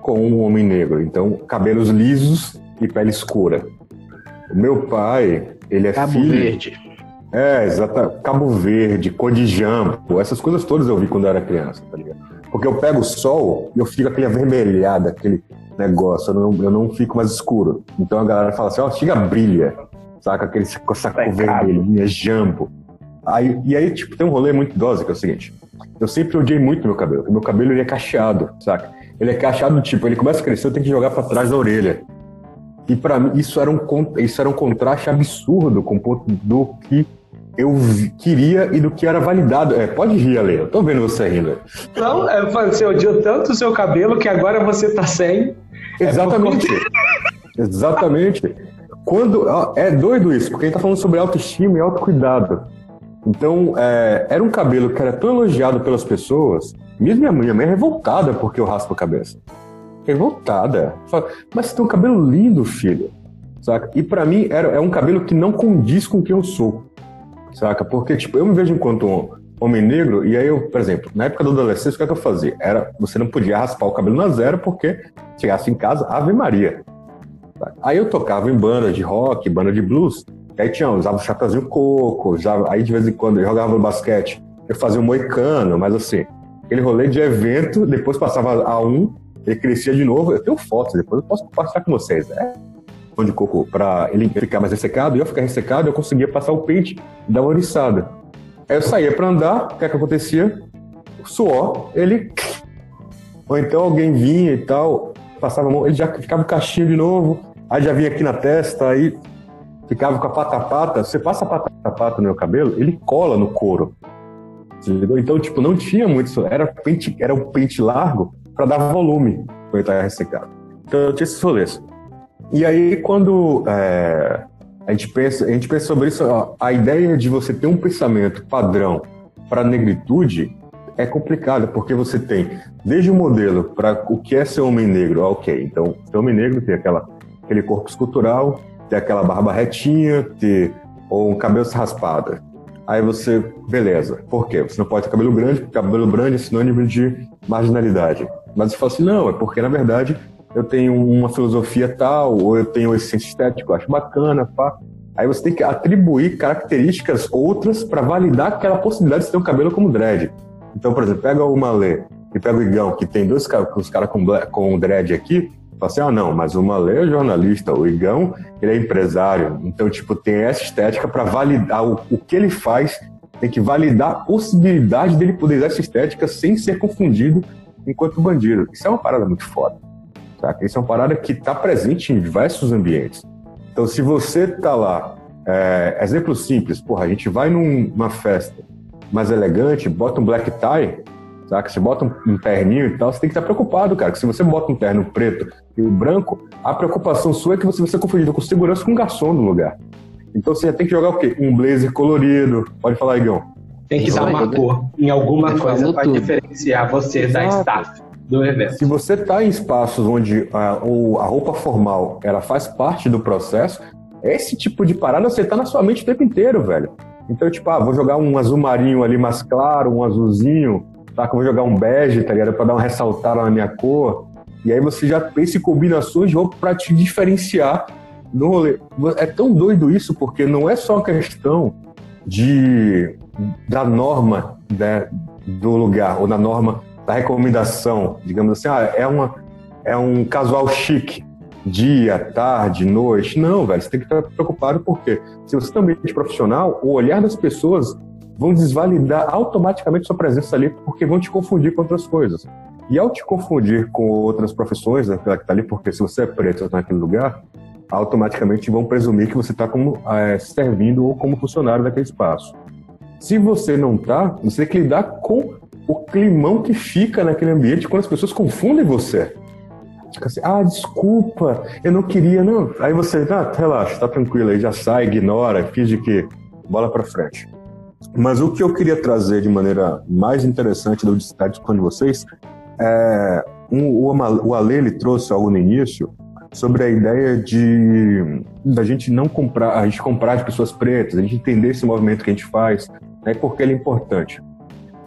com um homem negro. Então, cabelos lisos e pele escura. O meu pai, ele é Cabo filho. Verde. É, exato. Cabo Verde, cor de jampo, essas coisas todas eu vi quando eu era criança, tá ligado? Porque eu pego o sol e eu fico aquele avermelhado, aquele negócio, eu não, eu não fico mais escuro. Então a galera fala assim, ó, oh, chega brilha, saca? Aquele com essa cor vermelhinha, jampo. Aí, e aí, tipo, tem um rolê muito idoso que é o seguinte. Eu sempre odiei muito meu cabelo, porque meu cabelo ele é cacheado, saca? Ele é cacheado, tipo, ele começa a crescer, eu tenho que jogar para trás da orelha. E para mim, isso era, um, isso era um contraste absurdo com o ponto do que eu queria e do que era validado. É, pode rir, Ale, eu tô vendo você rindo. Não, é, você odiou tanto o seu cabelo que agora você tá sem. Exatamente. É Exatamente. Quando, é doido isso, porque a gente tá falando sobre autoestima e autocuidado. Então, é, era um cabelo que era tão elogiado pelas pessoas, mesmo minha mãe, minha mãe é revoltada porque eu raspo a cabeça. Revoltada. Fala, Mas você tem um cabelo lindo, filho. Saca? E para mim era, é um cabelo que não condiz com quem eu sou. Saca? Porque, tipo, eu me vejo enquanto um homem negro, e aí eu, por exemplo, na época da adolescência, o que, é que eu fazia? Era, você não podia raspar o cabelo na zero, porque chegasse em casa, Ave Maria. Saca? Aí eu tocava em banda de rock, banda de blues, Aí tinha, usava o chapéuzinho coco, usava, aí de vez em quando eu jogava no basquete, eu fazia um moicano, mas assim, aquele rolê de evento, depois passava a um, ele crescia de novo. Eu tenho fotos, depois eu posso compartilhar com vocês. É de coco para ele ficar mais ressecado, e eu ficar ressecado, eu conseguia passar o pente e dar uma oriçada. Aí eu saía para andar, o que é que acontecia? O suor, ele. Ou então alguém vinha e tal, passava a mão, ele já ficava caixinho de novo, aí já vinha aqui na testa, aí ficava com a pata a pata, você passa a pata a pata no meu cabelo, ele cola no couro. Então, tipo, não tinha muito, era pente, era um pente largo para dar volume quando ele estava ressecado. Então, eu tinha esses rolês. E aí, quando é, a, gente pensa, a gente pensa sobre isso, ó, a ideia de você ter um pensamento padrão para negritude é complicada, porque você tem desde o modelo para o que é ser homem negro, ok, então, ser homem negro tem aquela, aquele corpo escultural, ter aquela barba retinha, ter ou um cabelo raspado. Aí você, beleza, por quê? Você não pode ter cabelo grande, porque cabelo grande é sinônimo de marginalidade. Mas você fala assim, não, é porque na verdade eu tenho uma filosofia tal, ou eu tenho esse estético, acho bacana, pá. Aí você tem que atribuir características outras para validar aquela possibilidade de ter um cabelo como dread. Então, por exemplo, pega o Malê e pega o Igão, que tem dois caras cara com, com dread aqui, assim, ah, não, mas o Malê é jornalista, o Igão, ele é empresário. Então, tipo, tem essa estética para validar o, o que ele faz, tem que validar a possibilidade dele poder usar essa estética sem ser confundido enquanto bandido. Isso é uma parada muito foda. Saca? Isso é uma parada que está presente em diversos ambientes. Então, se você tá lá, é, exemplo simples, porra, a gente vai numa festa mais elegante, bota um black tie, saca? Você bota um, um terninho e tal, você tem que estar preocupado, cara. Que se você bota um terno preto e branco, a preocupação sua é que você vai ser confundido com segurança com um garçom no lugar. Então você tem que jogar o quê? Um blazer colorido. Pode falar, Igão. Tem que dar uma cor em alguma coisa para diferenciar você Exato. da staff do evento. Se você está em espaços onde a, a roupa formal ela faz parte do processo, esse tipo de parada você tá na sua mente o tempo inteiro, velho. Então, tipo, ah, vou jogar um azul marinho ali mais claro, um azulzinho, tá? Que eu vou jogar um bege, tá ligado? Pra dar uma ressaltada na minha cor. E aí você já pensa em combinações de roupa pra te diferenciar do rolê. É tão doido isso, porque não é só questão de da norma né, do lugar, ou da norma da recomendação, digamos assim, ah, é, uma, é um casual chique, dia, tarde, noite. Não, velho, você tem que estar preocupado porque se você também é profissional, o olhar das pessoas vão desvalidar automaticamente sua presença ali porque vão te confundir com outras coisas. E ao te confundir com outras profissões, aquela que está ali, porque se você é preto naquele lugar, automaticamente vão presumir que você está como é, servindo ou como funcionário daquele espaço. Se você não está, você tem que lidar com o climão que fica naquele ambiente quando as pessoas confundem você. Fica assim, ah, desculpa, eu não queria, não. Aí você, ah, relaxa, tá tranquilo, aí já sai, ignora, finge que bola pra frente. Mas o que eu queria trazer de maneira mais interessante da estar discutindo de vocês é um, o, o Ale ele trouxe algo no início sobre a ideia de da gente não comprar, a gente comprar de pessoas pretas, a gente entender esse movimento que a gente faz, né, porque ele é importante.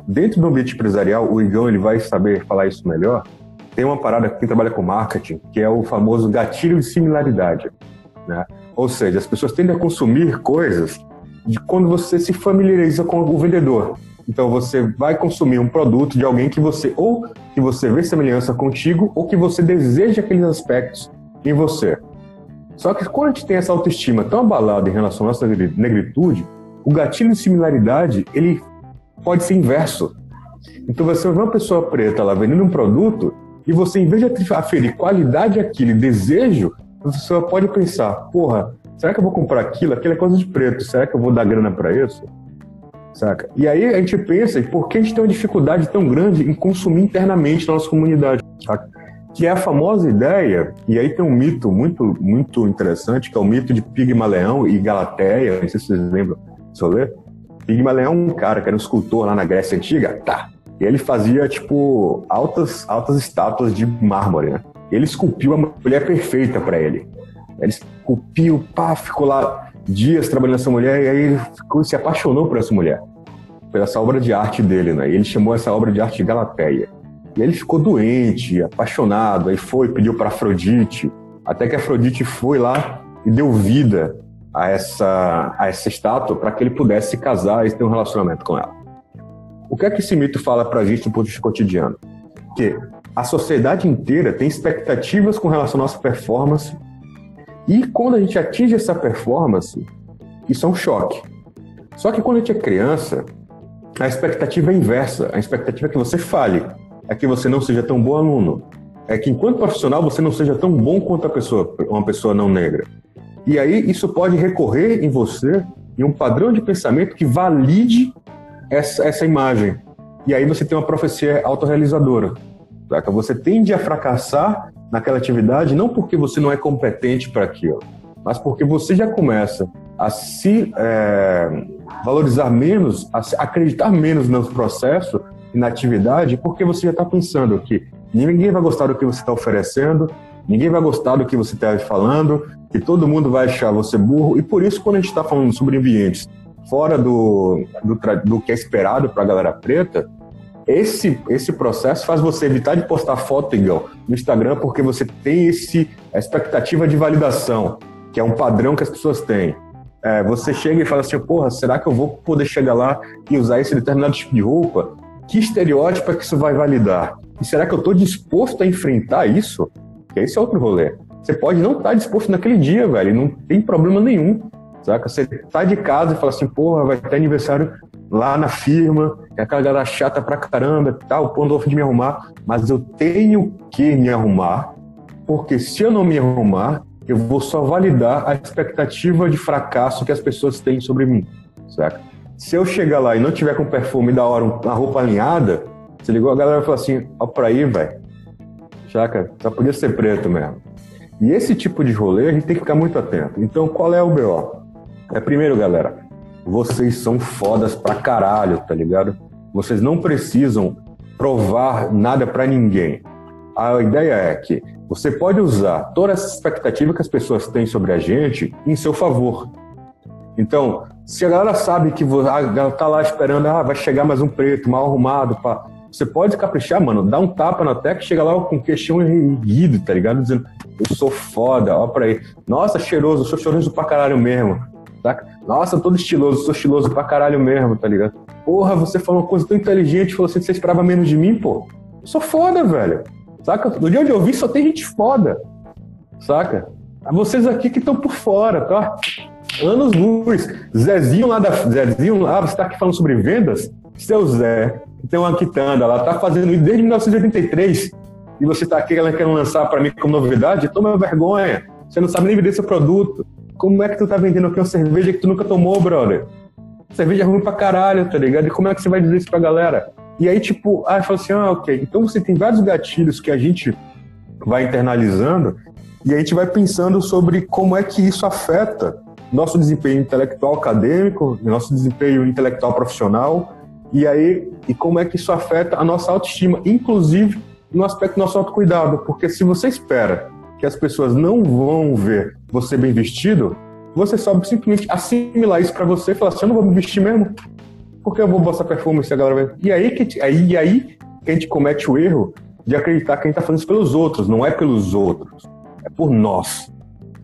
Dentro do ambiente empresarial, o Igão ele vai saber falar isso melhor. Tem uma parada que trabalha com marketing, que é o famoso gatilho de similaridade. Né? Ou seja, as pessoas tendem a consumir coisas de quando você se familiariza com o vendedor. Então você vai consumir um produto de alguém que você ou que você vê semelhança contigo ou que você deseja aqueles aspectos em você. Só que quando a gente tem essa autoestima tão abalada em relação à nossa negritude, o gatilho de similaridade ele pode ser inverso. Então você vê uma pessoa preta lá vendendo um produto e você, em vez de aferir qualidade àquilo desejo, você pode pensar, porra, será que eu vou comprar aquilo? Aquilo é coisa de preto, será que eu vou dar grana para isso? Saca? E aí a gente pensa, por que a gente tem uma dificuldade tão grande em consumir internamente na nossa comunidade? Saca? Que é a famosa ideia, e aí tem um mito muito, muito interessante, que é o mito de Pigmaleão e Galateia, não sei se vocês lembram, se eu ler. Pigmaleão é um cara que era um escultor lá na Grécia Antiga, tá, e ele fazia, tipo, altas, altas estátuas de mármore, né? Ele esculpiu a mulher perfeita para ele. Ele esculpiu, pá, ficou lá dias trabalhando essa mulher e aí ele ficou, se apaixonou por essa mulher, por essa obra de arte dele, né? E ele chamou essa obra de arte de Galateia. E ele ficou doente, apaixonado, aí foi, pediu para Afrodite, até que Afrodite foi lá e deu vida a essa, a essa estátua para que ele pudesse se casar e ter um relacionamento com ela. O que é que esse mito fala para a gente no ponto de vista cotidiano? Que a sociedade inteira tem expectativas com relação à nossa performance e quando a gente atinge essa performance, isso é um choque. Só que quando a gente é criança, a expectativa é inversa. A expectativa é que você fale, é que você não seja tão bom aluno, é que enquanto profissional você não seja tão bom quanto a pessoa, uma pessoa não negra. E aí isso pode recorrer em você em um padrão de pensamento que valide essa, essa imagem. E aí você tem uma profecia autorrealizadora. Saca? Você tende a fracassar naquela atividade não porque você não é competente para aquilo, mas porque você já começa a se é, valorizar menos, a acreditar menos no processo e na atividade, porque você já está pensando que ninguém vai gostar do que você está oferecendo, ninguém vai gostar do que você está falando, que todo mundo vai achar você burro, e por isso, quando a gente está falando sobre ambientes fora do, do, do que é esperado para a galera preta, esse, esse processo faz você evitar de postar foto igual no Instagram porque você tem esse a expectativa de validação, que é um padrão que as pessoas têm. É, você chega e fala assim, porra, será que eu vou poder chegar lá e usar esse determinado tipo de roupa? Que estereótipo é que isso vai validar? E será que eu estou disposto a enfrentar isso? Que esse é outro rolê. Você pode não estar tá disposto naquele dia, velho, não tem problema nenhum. Saca? Você tá de casa e fala assim, porra, vai ter aniversário lá na firma, é aquela galera chata pra caramba e tal, quando eu de me arrumar, mas eu tenho que me arrumar, porque se eu não me arrumar, eu vou só validar a expectativa de fracasso que as pessoas têm sobre mim, saca? Se eu chegar lá e não tiver com perfume da hora, uma roupa alinhada, você ligou, a galera vai falar assim, ó pra aí, velho, saca? Só podia ser preto mesmo. E esse tipo de rolê a gente tem que ficar muito atento. Então, qual é o BO? É primeiro, galera, vocês são fodas pra caralho, tá ligado? Vocês não precisam provar nada para ninguém. A ideia é que você pode usar toda essa expectativa que as pessoas têm sobre a gente em seu favor. Então, se a galera sabe que ela tá lá esperando, ah, vai chegar mais um preto, mal arrumado, pá, você pode caprichar, mano, dá um tapa na tecla chega lá com queixão erguido, tá ligado? Dizendo, eu sou foda, ó pra aí. Nossa, cheiroso, eu sou cheiroso pra caralho mesmo saca? Nossa, todo estiloso, sou estiloso pra caralho mesmo, tá ligado? Porra, você falou uma coisa tão inteligente, falou assim, você esperava menos de mim, pô. Eu sou foda, velho. Saca? No dia onde eu vi só tem gente foda. Saca? Vocês aqui que estão por fora, tá? Anos luz. Zezinho lá da. Zezinho lá, você tá aqui falando sobre vendas? Seu Zé, que tem uma quitanda lá, tá fazendo isso desde 1983. E você tá aqui querendo lançar para mim como novidade? Toma vergonha. Você não sabe nem vender seu produto. Como é que tu tá vendendo aqui uma cerveja que tu nunca tomou, brother? Cerveja ruim pra caralho, tá ligado? E como é que você vai dizer isso pra galera? E aí, tipo, ah, fala assim, ah, ok. Então você tem vários gatilhos que a gente vai internalizando e a gente vai pensando sobre como é que isso afeta nosso desempenho intelectual acadêmico, nosso desempenho intelectual profissional, e aí e como é que isso afeta a nossa autoestima, inclusive no aspecto do nosso autocuidado, porque se você espera que as pessoas não vão ver você bem vestido, você só simplesmente assimilar isso para você e falar assim, eu não vou me vestir mesmo, porque eu vou botar perfume se a galera vai... E aí que, aí, aí que a gente comete o erro de acreditar que a gente está fazendo isso pelos outros, não é pelos outros, é por nós.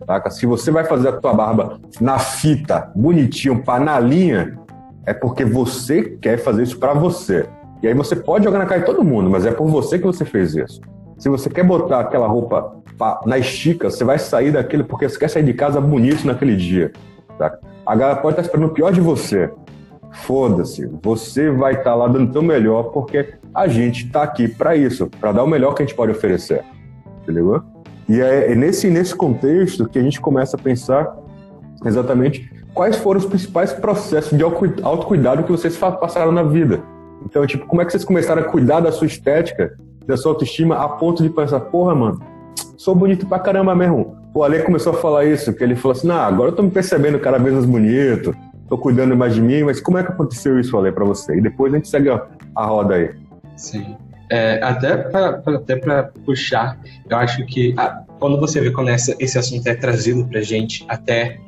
Saca? Se você vai fazer a tua barba na fita, bonitinho, panalinha, é porque você quer fazer isso para você. E aí você pode jogar na cara de todo mundo, mas é por você que você fez isso. Se você quer botar aquela roupa na estica, você vai sair daquele porque você quer sair de casa bonito naquele dia. Tá? A galera pode estar esperando o pior de você. Foda-se, você vai estar lá dando o teu melhor porque a gente está aqui para isso, para dar o melhor que a gente pode oferecer. Entendeu? E é, é nesse, nesse contexto que a gente começa a pensar exatamente quais foram os principais processos de autocuidado que vocês passaram na vida. Então, tipo, como é que vocês começaram a cuidar da sua estética, da sua autoestima, a ponto de pensar, porra, mano, sou bonito pra caramba mesmo. O Ale começou a falar isso, que ele falou assim, nah, agora eu tô me percebendo cada vez mais bonito, tô cuidando mais de mim, mas como é que aconteceu isso, Ale, pra você? E depois a gente segue a, roda aí. Sim. É, até para até puxar, eu acho que a, quando você vê quando essa, esse assunto é trazido pra gente, até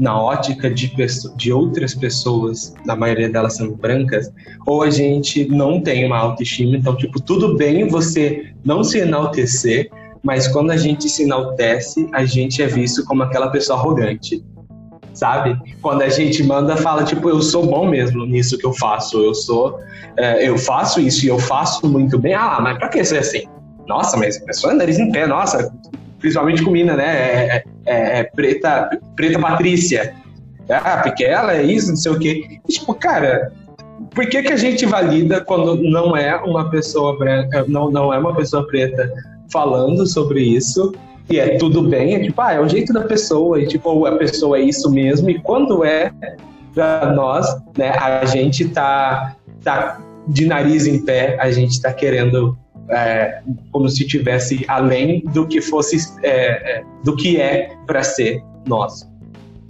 na ótica de, de outras pessoas, na maioria delas sendo brancas, ou a gente não tem uma autoestima, então, tipo, tudo bem você não se enaltecer, mas quando a gente se enaltece, a gente é visto como aquela pessoa arrogante, sabe? Quando a gente manda, fala, tipo, eu sou bom mesmo nisso que eu faço, eu sou, é, eu faço isso e eu faço muito bem, ah, mas pra que ser assim? Nossa, mas a pessoa é nariz em pé, nossa, principalmente com mina, né? É, é, é, é preta, preta Patrícia. Ah, porque ela é isso, não sei o quê. E, tipo, cara, por que, que a gente valida quando não é uma pessoa branca, não, não é uma pessoa preta falando sobre isso? E é tudo bem, é tipo, ah, é o jeito da pessoa, e tipo, a pessoa é isso mesmo, e quando é pra nós, né, a gente tá, tá de nariz em pé, a gente tá querendo é, como se tivesse além do que fosse é, é do que é para ser nosso.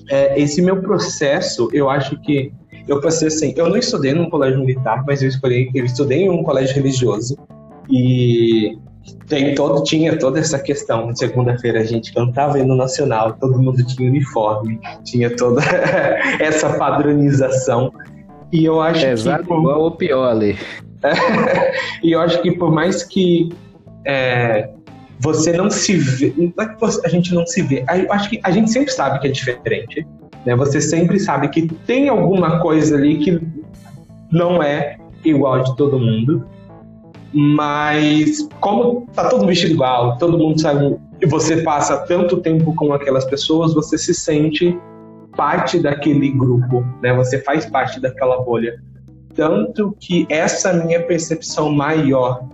É, esse meu processo, eu acho que eu passei assim, eu não estudei num colégio militar, mas eu escolhi, eu estudei em um colégio religioso e tem todo tinha toda essa questão. Segunda-feira a gente cantava no nacional, todo mundo tinha uniforme, tinha toda essa padronização. E eu acho que igual ou pior ali. e eu acho que por mais que é, você não se vê, não é que a gente não se vê, eu acho que a gente sempre sabe que é diferente, né? Você sempre sabe que tem alguma coisa ali que não é igual de todo mundo, mas como tá todo vestido igual, todo mundo sabe, e você passa tanto tempo com aquelas pessoas, você se sente parte daquele grupo, né? Você faz parte daquela bolha. Tanto que essa minha percepção maior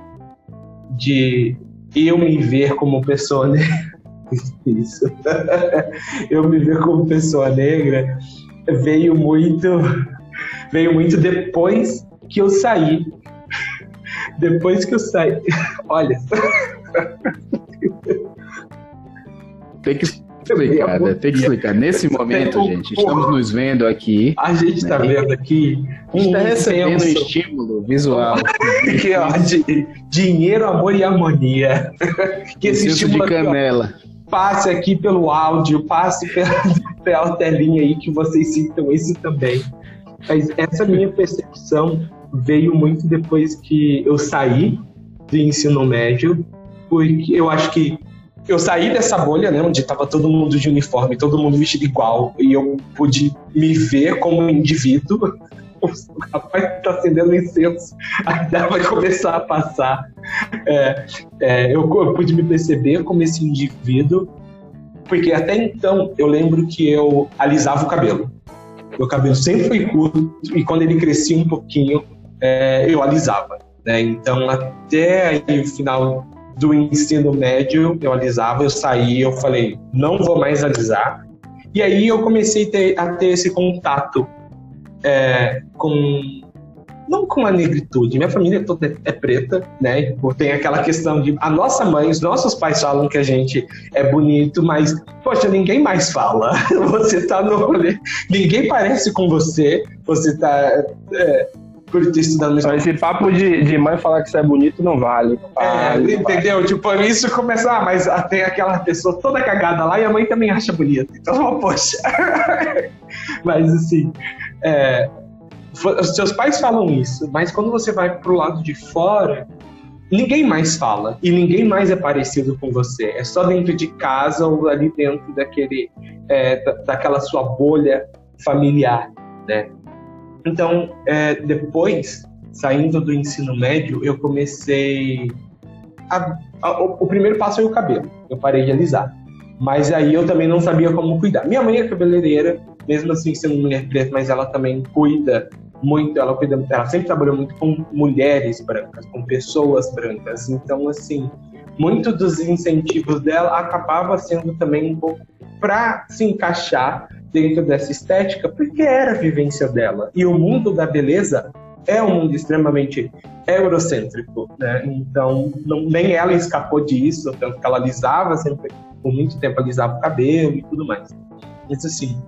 de eu me ver como pessoa negra, isso, eu me ver como pessoa negra, veio muito, veio muito depois que eu saí. Depois que eu saí, olha. Tem que explicar, né? Tem que explicar. Nesse momento, gente, estamos nos vendo aqui. A gente está né? vendo aqui. Um está recebendo um estímulo visual. que, ó, de, dinheiro, amor e harmonia. Que esse estímulo de canela. Aqui, ó, passe aqui pelo áudio, passe pela, pela telinha aí que vocês sintam isso também. Mas essa minha percepção veio muito depois que eu saí do ensino médio, porque eu acho que eu saí dessa bolha, né, onde estava todo mundo de uniforme, todo mundo vestido igual, e eu pude me ver como indivíduo. O rapaz está acendendo incenso, ainda vai começar a passar. É, é, eu, eu pude me perceber como esse indivíduo, porque até então eu lembro que eu alisava o cabelo. Meu cabelo sempre foi curto, e quando ele crescia um pouquinho, é, eu alisava. Né? Então, até o final do ensino médio, eu alisava, eu saí, eu falei, não vou mais alisar. E aí eu comecei a ter, a ter esse contato é, com não com a negritude. Minha família toda é preta, né? Tem aquela questão de a nossa mãe, os nossos pais falam que a gente é bonito, mas poxa, ninguém mais fala. Você tá no ninguém parece com você. Você tá é, por ter estudado no Esse papo de, de mãe falar que você é bonito não vale. é, vale, entendeu? Vale. Tipo, isso começa, ah, mas tem aquela pessoa toda cagada lá e a mãe também acha bonito. Então, poxa. mas assim, é, os seus pais falam isso, mas quando você vai pro lado de fora, ninguém mais fala e ninguém mais é parecido com você. É só dentro de casa ou ali dentro daquele, é, daquela sua bolha familiar, né? Então, é, depois, saindo do ensino médio, eu comecei. A, a, o, o, primeiro passo foi o cabelo. Eu parei de alisar. Mas aí eu também não sabia como cuidar. Minha mãe é cabeleireira, mesmo assim sendo mulher preta, mas ela também cuida muito, ela cuida, ela sempre trabalhou muito com mulheres brancas, com pessoas brancas. Então, assim, muito dos incentivos dela acabava sendo também um pouco para se encaixar dentro dessa estética, porque era a vivência dela. E o mundo da beleza é um mundo extremamente eurocêntrico, né? Então, não, nem ela escapou disso, tanto que ela alisava sempre, por muito tempo alisava o cabelo e tudo mais. Mas assim,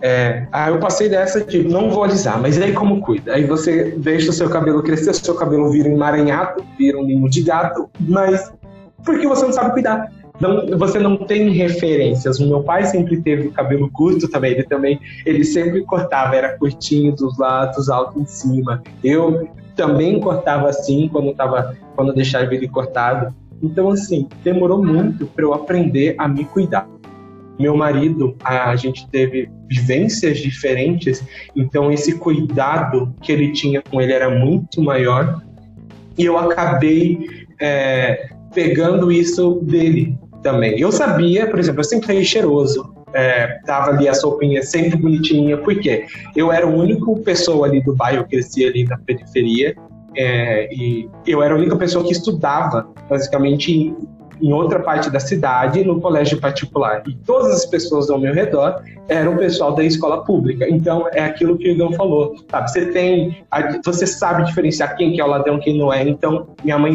é, aí eu passei dessa de não vou alisar, mas aí como cuida? Aí você deixa o seu cabelo crescer, o seu cabelo vira emaranhado, vira um ninho de gato, mas porque você não sabe cuidar não, você não tem referências. O meu pai sempre teve o cabelo curto também, ele também, ele sempre cortava, era curtinho dos lados, alto em cima. Eu também cortava assim quando tava, quando eu deixava ele cortado. Então assim, demorou muito para eu aprender a me cuidar. Meu marido, a gente teve vivências diferentes, então esse cuidado que ele tinha com ele era muito maior e eu acabei é, pegando isso dele também. Eu sabia, por exemplo, eu sempre fui cheiroso. É, tava ali a roupinha sempre bonitinha, porque eu era o único pessoa ali do bairro, eu cresci ali na periferia, é, e eu era a única pessoa que estudava, basicamente, em outra parte da cidade, no colégio particular. E todas as pessoas ao meu redor eram o pessoal da escola pública. Então, é aquilo que o Igão falou, sabe? Você tem, você sabe diferenciar quem que é o ladrão, quem não é. Então, minha mãe,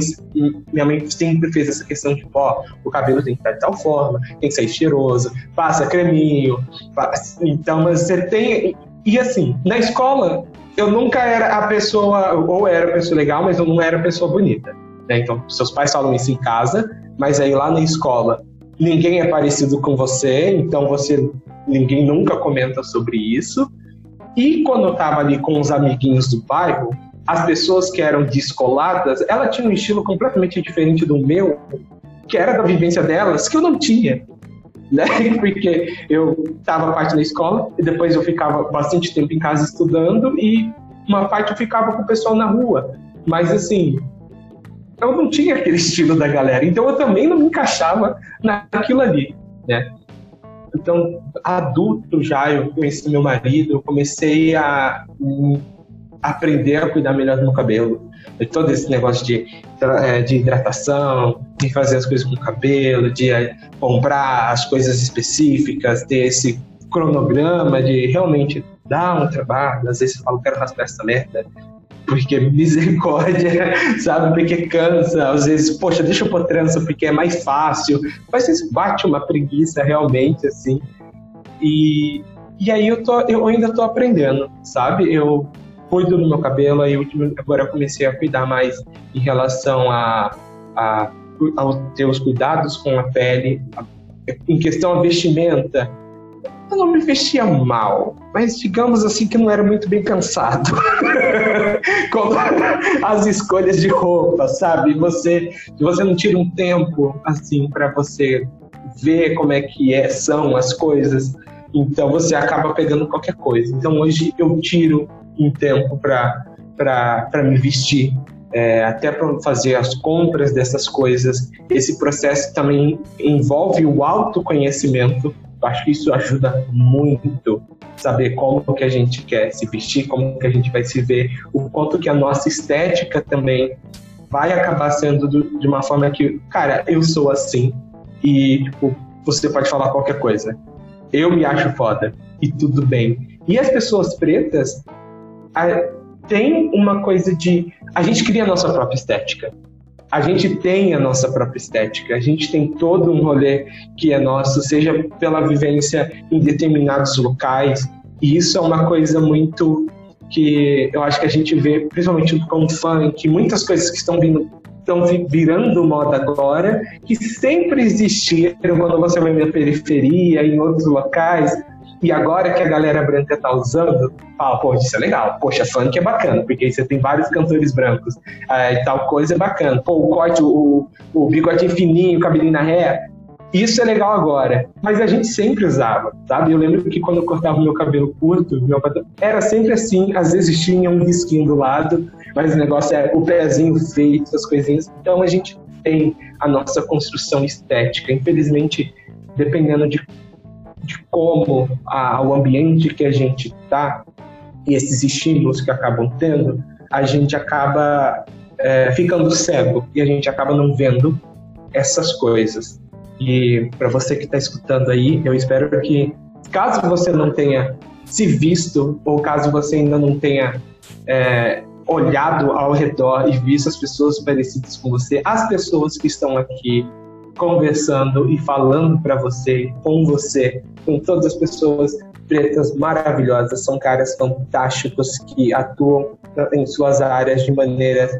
minha mãe sempre fez essa questão de, ó, o cabelo tem que estar de tal forma, tem que ser cheiroso, passa creminho. Passa... Então, você tem... E assim, na escola, eu nunca era a pessoa, ou era a pessoa legal, mas eu não era a pessoa bonita. Né? Então, seus pais falam isso em casa, mas aí lá na escola ninguém é parecido com você, então você ninguém nunca comenta sobre isso. E quando eu estava ali com os amiguinhos do bairro, as pessoas que eram descoladas, ela tinha um estilo completamente diferente do meu, que era da vivência delas, que eu não tinha. Né? Porque eu estava parte na escola e depois eu ficava bastante tempo em casa estudando e uma parte eu ficava com o pessoal na rua. Mas assim, eu não tinha aquele estilo da galera, então eu também não me encaixava naquilo ali, né? Então, adulto já, eu conheci meu marido, eu comecei a aprender a cuidar melhor do meu cabelo. De todo esse negócio de, é, de hidratação, de fazer as coisas com o cabelo, de é, comprar as coisas específicas, ter esse cronograma de realmente dar um trabalho. Às vezes eu falo, quero raspar essa merda porque misericórdia, sabe? Porque cansa, às vezes, poxa, deixa eu pôr trança porque é mais fácil. Mas isso bate uma preguiça realmente, assim. E, e aí eu, tô, eu ainda tô aprendendo, sabe? Eu cuido do meu cabelo, aí agora eu comecei a cuidar mais em relação a, a, a ter os cuidados com a pele, a, em questão a vestimenta eu não me vestia mal, mas digamos assim que não era muito bem cansado. com as escolhas de roupa, sabe? Você, você não tira um tempo assim para você ver como é que é, são as coisas, então você acaba pegando qualquer coisa. Então hoje eu tiro um tempo para me vestir, é, até para fazer as compras dessas coisas. Esse processo também envolve o autoconhecimento acho que isso ajuda muito saber como que a gente quer se vestir, como que a gente vai se ver, o quanto que a nossa estética também vai acabar sendo do, de uma forma que, cara, eu sou assim e tipo, você pode falar qualquer coisa. Eu me acho foda e tudo bem. E as pessoas pretas, a, tem uma coisa de. A gente cria a nossa própria estética. A gente tem a nossa própria estética, a gente tem todo um rolê que é nosso, seja pela vivência em determinados locais, e isso é uma coisa muito que eu acho que a gente vê, principalmente com o funk, muitas coisas que estão vindo estão virando moda agora, que sempre existiram quando você vai na periferia, em outros locais, e agora que a galera branca tá usando, fala, pô, isso é legal. Poxa, funk é bacana, porque aí você tem vários cantores brancos. É, tal coisa é bacana. Pô, o corte, o, o bigode fininho, o cabelinho na ré. Isso é legal agora. Mas a gente sempre usava, sabe? Eu lembro que quando eu cortava meu cabelo curto, meu era sempre assim. Às vezes tinha um risquinho do lado, mas o negócio é o pezinho feito, as coisinhas. Então a gente tem a nossa construção estética. Infelizmente, dependendo de de como a, o ambiente que a gente está e esses estímulos que acabam tendo, a gente acaba é, ficando cego e a gente acaba não vendo essas coisas. E para você que está escutando aí, eu espero que, caso você não tenha se visto, ou caso você ainda não tenha é, olhado ao redor e visto as pessoas parecidas com você, as pessoas que estão aqui conversando e falando para você, com você, com todas as pessoas pretas maravilhosas, são caras fantásticos que atuam em suas áreas de maneiras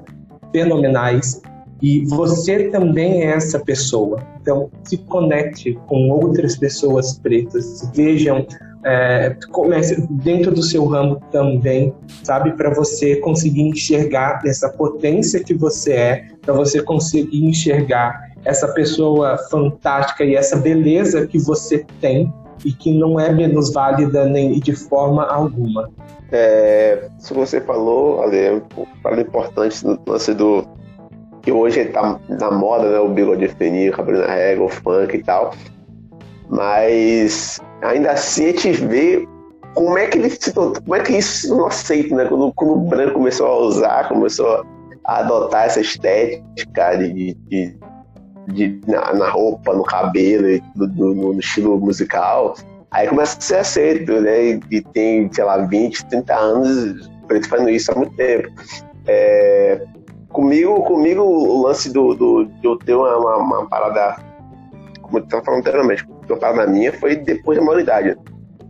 fenomenais. E você também é essa pessoa. Então, se conecte com outras pessoas pretas, vejam, é, comece dentro do seu ramo também, sabe, para você conseguir enxergar essa potência que você é, para você conseguir enxergar essa pessoa fantástica e essa beleza que você tem e que não é menos válida nem de forma alguma. É, isso que você falou, Ale, é um importante no lance do que hoje está na moda, né, o bigode fininho, cabelo na régua, o funk e tal. Mas ainda assim a gente vê como é que ele se como é que isso não aceita, né? Quando, quando o branco começou a usar, começou a adotar essa estética de, de, de, na, na, roupa, no cabelo, no, no, no, estilo musical, aí começa a ser aceito, né? E, e, tem, sei lá, 20, 30 anos preto fazendo isso há muito tempo. É, comigo, comigo, o lance do, do, de eu ter uma, uma, uma parada, como eu estava falando anteriormente, uma parada minha foi depois da maioridade.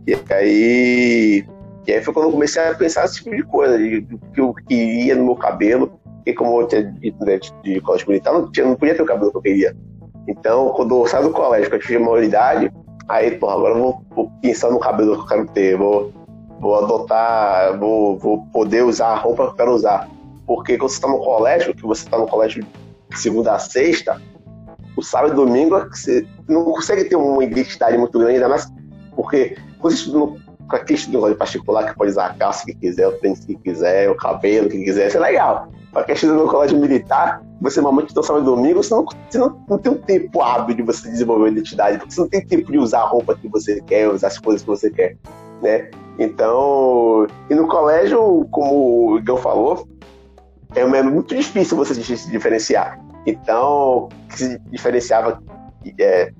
E aí, e aí foi quando eu comecei a pensar esse tipo de coisa, de, que eu queria no meu cabelo, porque como eu tinha dito né, de, colégio militar, não, tinha, não podia ter o cabelo que eu queria. Então, quando eu saio do colégio, que eu tive maioridade, aí, porra, agora eu vou, vou, pensar no cabelo que eu quero ter, vou, vou adotar, vou, vou poder usar a roupa que eu quero usar. Porque quando você está no colégio, que você está no colégio segunda a sexta, o sábado e domingo você não consegue ter uma identidade muito grande, ainda mais porque quando você estuda com aquele estudo particular que pode usar a calça que quiser, o tênis que quiser, o cabelo que quiser, isso é legal. Quem estuda no colégio militar, você normalmente não sábado e domingo, você, não, você não, não tem um tempo hábil de você desenvolver uma identidade, porque você não tem tempo de usar a roupa que você quer, usar as coisas que você quer, né? Então, e no colégio, como o Igor falou, é muito difícil você se diferenciar. Então, que se diferenciava, é,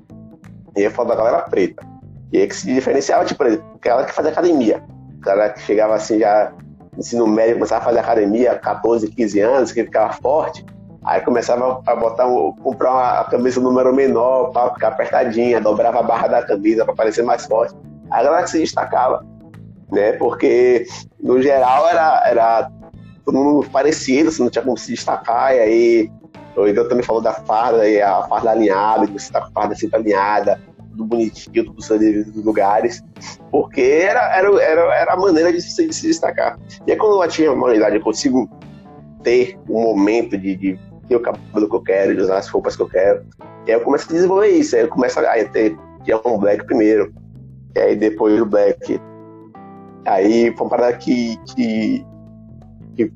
ia falar da galera preta. E aí que se diferenciava, tipo, aquela que fazia academia. O cara que chegava assim já ensino médio, começava a fazer academia, 14, 15 anos, que ficava forte. Aí começava a botar um, comprar uma camisa número menor para ficar apertadinha, dobrava a barra da camisa para parecer mais forte. Aí a galera se destacava, né? Porque no geral era, era todo mundo parecido, você não tinha como se destacar, e aí o Igor também falou da farda, e a farda alinhada, que você tá com a farda sempre alinhada, tudo bonitinho, tudo seus devidos lugares, porque era, era, era, era a maneira de se, de se destacar. E aí quando eu atingo a humanidade, eu consigo ter um momento de, de ter o cabelo que eu quero, de usar as roupas que eu quero, e aí eu começo a desenvolver isso, aí eu começo a ter que é um black primeiro, e aí depois do black. Aí foi uma parada que, que, que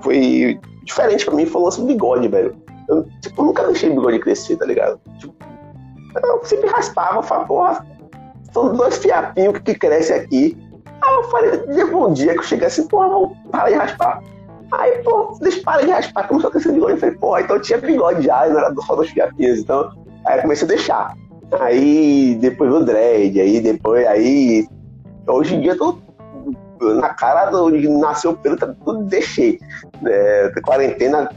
foi diferente pra mim, foi o lance do bigode, velho. Eu, tipo, nunca deixei o bigode crescer, tá ligado? Tipo, eu sempre raspava, eu falava, porra, são dois fiapinhos que, crescem aqui. Aí eu falei, teve um dia que eu cheguei assim, porra, vou parar de raspar. Aí, pô, eu parar de raspar, começou a crescer bigode. Eu falei, porra, então eu tinha bigode já, não era só dois fiapinhos. Então, aí eu comecei a deixar. Aí depois o dread, aí depois, aí. Hoje em dia eu tô. na cara do, nasceu o pelo, tá tudo deixei. É, quarentena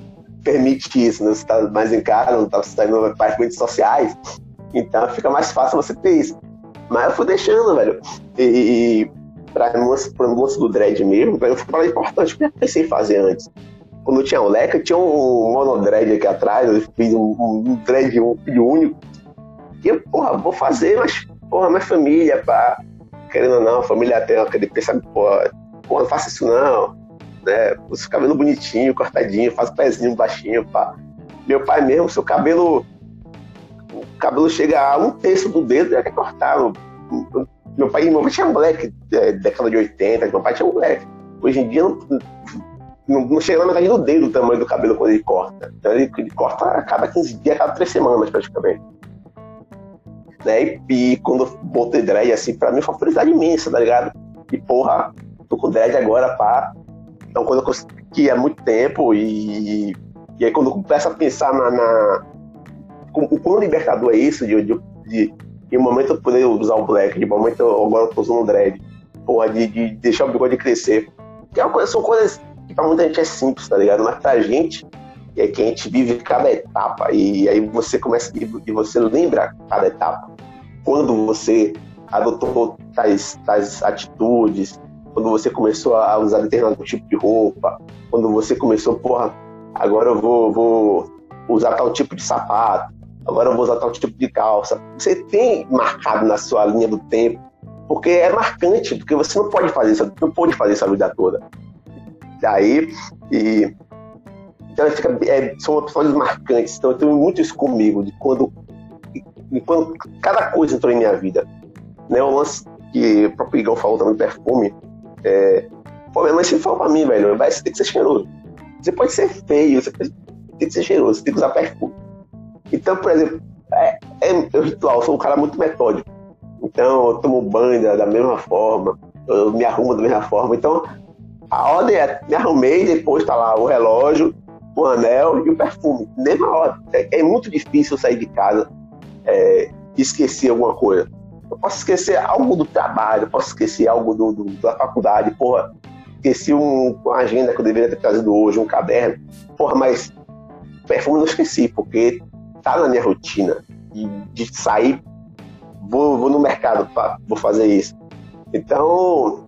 permite isso, né? Você tá mais em casa, não tá saindo para redes sociais, então fica mais fácil você ter isso. Mas eu fui deixando, velho. E, e pra moça, pra moça do dread mesmo, eu fui falar importante, o eu pensei em fazer antes? Quando tinha o leque, eu tinha um monodread aqui atrás, eu fiz um, um dread um filho único. E eu, porra, vou fazer, mas, porra, minha família, pá. Querendo ou não, a família tem aquele pensamento, porra, porra, não faça isso não. Né? Os cabelo bonitinho, cortadinho, faz o pezinho baixinho, pá. Meu pai mesmo, seu cabelo. O cabelo chega a um terço do dedo, já quer cortar. Meu pai, meu pai tinha moleque, é, década de 80, meu pai tinha moleque. Hoje em dia não, não, não chega na metade do dedo o tamanho do cabelo quando ele corta. Então ele, ele corta a cada 15 dias, a cada 3 semanas praticamente. Né? E, e quando eu botei dread, assim, pra mim foi uma felicidade imensa, tá ligado? E porra, tô com dread agora, pá. Então quando eu consegui há muito tempo e, e aí quando eu começo a pensar na. na o quão libertador é isso de, de, de, de um momento eu poder usar o black, de momento eu, agora eu tô usando o dread, porra, de, de deixar o bigode crescer. Que é coisa, são coisas que pra muita gente é simples, tá ligado? Mas pra gente, é que a gente vive cada etapa. E aí você começa e você lembra cada etapa. Quando você adotou tais, tais atitudes, quando você começou a usar determinado tipo de roupa, quando você começou, porra, agora eu vou, vou usar tal tipo de sapato, agora eu vou usar tal tipo de calça. Você tem marcado na sua linha do tempo, porque é marcante, porque você não pode fazer isso, não pode fazer isso a vida toda daí e então fica, é, são episódios marcantes. Então eu tenho muito isso comigo de quando, de quando cada coisa entrou em minha vida. Né, o lance que o próprio Igor falou também perfume. É, pô, minha mãe sempre falou pra mim, velho, vai, você tem que ser cheiroso. Você pode ser feio, você tem que ser cheiroso, você tem que usar perfume. Então, por exemplo, é, é ritual, sou um cara muito metódico. Então, eu tomo banho da, da mesma forma, eu me arrumo da mesma forma. Então, a ordem é, me arrumei, depois tá lá o relógio, o anel e o perfume. Mesma ordem. É, é muito difícil sair de casa é, e esquecer alguma coisa. Eu posso esquecer algo do trabalho, posso esquecer algo do, do, da faculdade, porra. Esqueci um, uma agenda que eu deveria ter trazido hoje, um caderno. Porra, mas perfume não esqueci, porque tá na minha rotina. E de sair, vou, vou no mercado, pra, vou fazer isso. Então,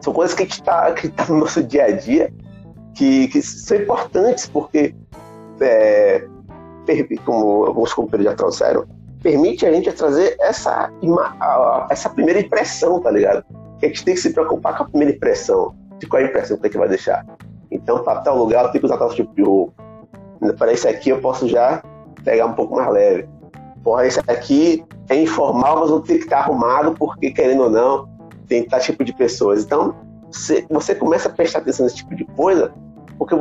são coisas que está tá no nosso dia a dia que, que são importantes porque, é, como alguns companheiros já trouxeram, permite a gente trazer essa, essa primeira impressão, tá ligado? Que a gente tem que se preocupar com a primeira impressão, de qual é a impressão que a gente vai deixar. Então, para tal lugar, eu tenho que usar tal tipo de roupa. Para esse aqui, eu posso já pegar um pouco mais leve. Porra, esse aqui é informal, mas eu tenho que estar arrumado, porque, querendo ou não, tem tal tipo de pessoas. Então, você começa a prestar atenção nesse tipo de coisa, porque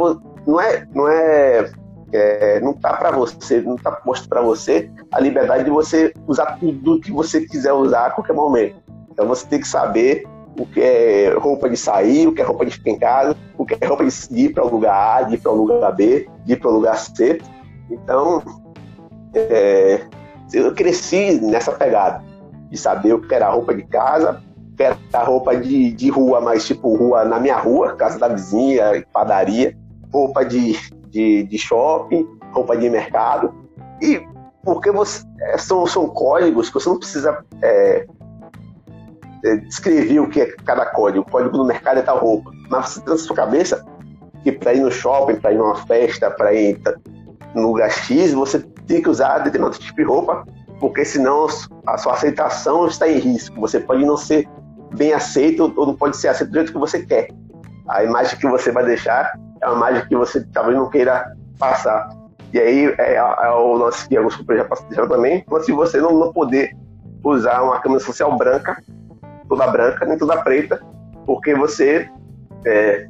não é, não é, é não tá para você, não tá posto para você a liberdade de você usar tudo que você quiser usar a qualquer momento. Então você tem que saber o que é roupa de sair, o que é roupa de ficar em casa, o que é roupa de ir para o lugar A, de ir para o lugar B, de ir para o lugar C. Então, é, eu cresci nessa pegada de saber o que era roupa de casa, a roupa de, de rua, mas tipo rua na minha rua, casa da vizinha, padaria, roupa de, de, de shopping, roupa de mercado. E porque você, é, são, são códigos que você não precisa é, é, descrever o que é cada código. O código do mercado é tal roupa. Mas você tem na sua cabeça que para ir no shopping, para ir numa festa, para ir no lugar X, você tem que usar determinado tipo de roupa, porque senão a sua aceitação está em risco. Você pode não ser bem aceito ou não pode ser aceito do jeito que você quer. A imagem que você vai deixar é uma imagem que você talvez não queira passar. E aí é, é o lance que alguns já passaram também, se você não, não poder usar uma camisa social branca, toda branca, nem toda preta, porque você é,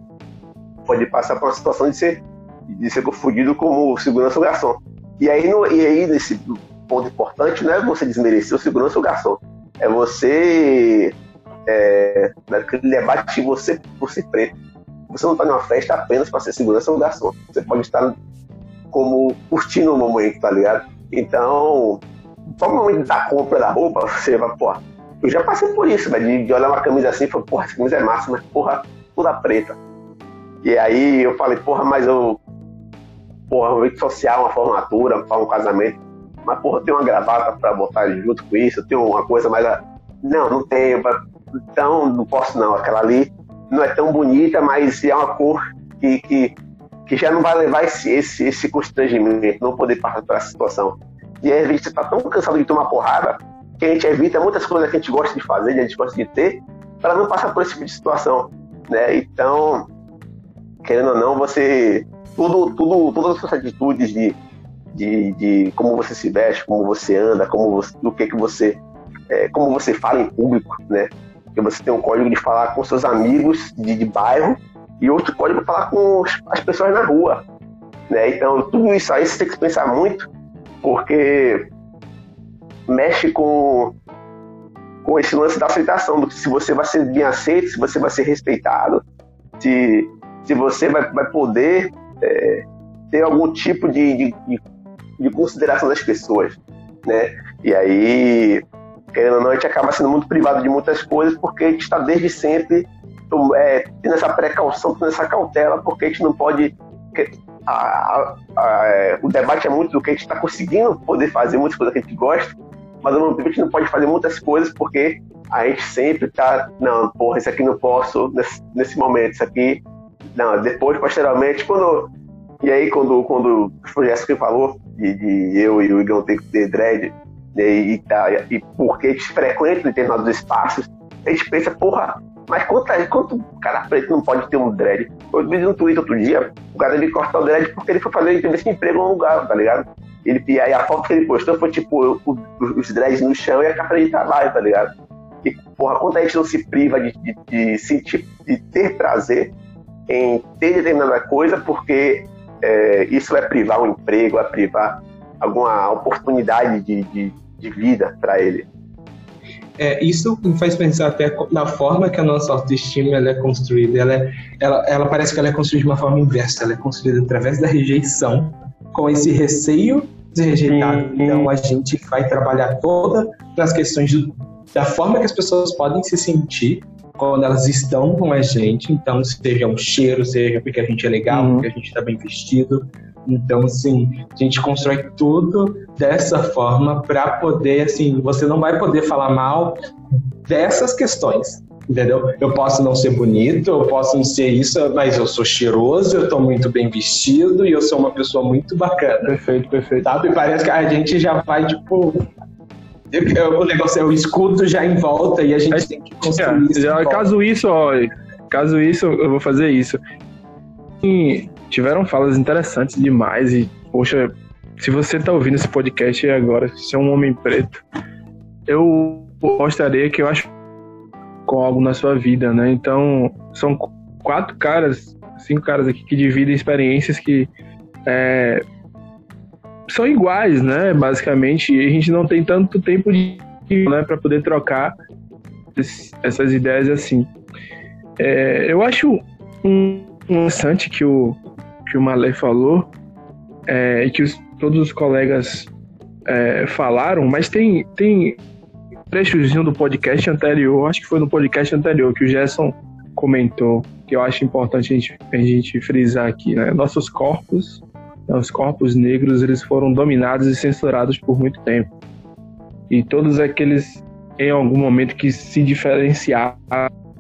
pode passar por uma situação de ser, de ser confundido como segurança ou garçom. E aí, no, e aí nesse ponto importante não é você desmerecer o segurança ou garçom, é você é, naquele debate de você por ser preto. Você não está numa festa apenas para ser segurança ou garçom. Você pode estar como curtindo o momento, tá ligado? Então, no momento da compra da roupa, você vai, pô, eu já passei por isso, velho, de, de olhar uma camisa assim e falar, porra, essa camisa é massa, mas porra, toda preta. E aí eu falei, porra, mas eu. Porra, rede social, uma formatura, para um casamento. Mas, porra, tem uma gravata pra botar junto com isso, tenho uma coisa mais. Não, não tenho. Então, não posso não. Aquela ali não é tão bonita, mas é uma cor que, que, que já não vai levar esse, esse, esse constrangimento, não poder passar por essa situação. E aí a gente está tão cansado de tomar porrada que a gente evita muitas coisas que a gente gosta de fazer, que a gente gosta de ter, para não passar por esse tipo de situação. Né? Então, querendo ou não, você. Tudo, tudo, todas as suas atitudes de, de, de como você se veste, como você anda, como você, do que, que você. É, como você fala em público, né? Porque você tem um código de falar com seus amigos de, de bairro e outro código de falar com as pessoas na rua. Né? Então, tudo isso aí você tem que pensar muito, porque mexe com, com esse lance da aceitação, do que se você vai ser bem aceito, se você vai ser respeitado, se, se você vai, vai poder é, ter algum tipo de, de, de, de, consideração das pessoas, né? E aí, querendo ou não, a gente acaba sendo muito privado de muitas coisas porque a gente está desde sempre é, tendo essa precaução, tendo essa cautela, porque a gente não pode a, a, a, é, o debate é muito do que a gente está conseguindo poder fazer, muitas coisas que a gente gosta, mas ao mesmo tempo a gente não pode fazer muitas coisas porque a gente sempre tá, não, porra, isso aqui não posso nesse, nesse momento, isso aqui, não, depois, posteriormente, quando. E aí, quando, quando essa que falou, de, de, eu e o Igor ter que ter dread, né, e, tá, e porque a gente frequenta determinados espaços, a gente pensa, porra, mas quanto, quanto cara preto não pode ter um dread? Eu vi no Twitter outro dia, o cara que cortar o dread porque ele foi fazer entrevista de emprego em um lugar, tá ligado? Ele, e aí a foto que ele postou foi tipo o, os dreads no chão e a capa de trabalho, tá ligado? E, porra, quanto a gente não se priva de, de, de sentir, de ter prazer em ter determinada coisa, porque é, isso vai privar um emprego, vai privar alguma oportunidade de, de, de vida para ele. É, isso me faz pensar até na forma que a nossa autoestima é construída. Ela, é, ela, ela parece que ela é construída de uma forma inversa. Ela é construída através da rejeição, com esse receio de rejeitado. Então a gente vai trabalhar todas as questões do, da forma que as pessoas podem se sentir quando elas estão com a gente. Então, seja um cheiro, seja porque a gente é legal, uhum. porque a gente está bem vestido. Então, assim, a gente constrói tudo dessa forma para poder, assim, você não vai poder falar mal dessas questões. Entendeu? Eu posso não ser bonito, eu posso não ser isso, mas eu sou cheiroso, eu tô muito bem vestido e eu sou uma pessoa muito bacana. Perfeito, perfeito. Sabe? Parece que a gente já vai, tipo, o negócio é o escudo já em volta e a gente é, tem que construir isso. Já, caso isso, ó, caso isso, eu vou fazer isso. E tiveram falas interessantes demais e, poxa, se você tá ouvindo esse podcast agora, se é um homem preto, eu gostaria que eu acho com algo na sua vida, né? Então, são quatro caras, cinco caras aqui que dividem experiências que é, são iguais, né? Basicamente, a gente não tem tanto tempo de né, para poder trocar essas ideias assim. É, eu acho um, interessante que o que o Malé falou é, e que os, todos os colegas é, falaram, mas tem tem trechozinho do podcast anterior, acho que foi no podcast anterior que o Gerson comentou que eu acho importante a gente, a gente frisar aqui, né? Nossos corpos os corpos negros eles foram dominados e censurados por muito tempo. E todos aqueles em algum momento que se diferenciaram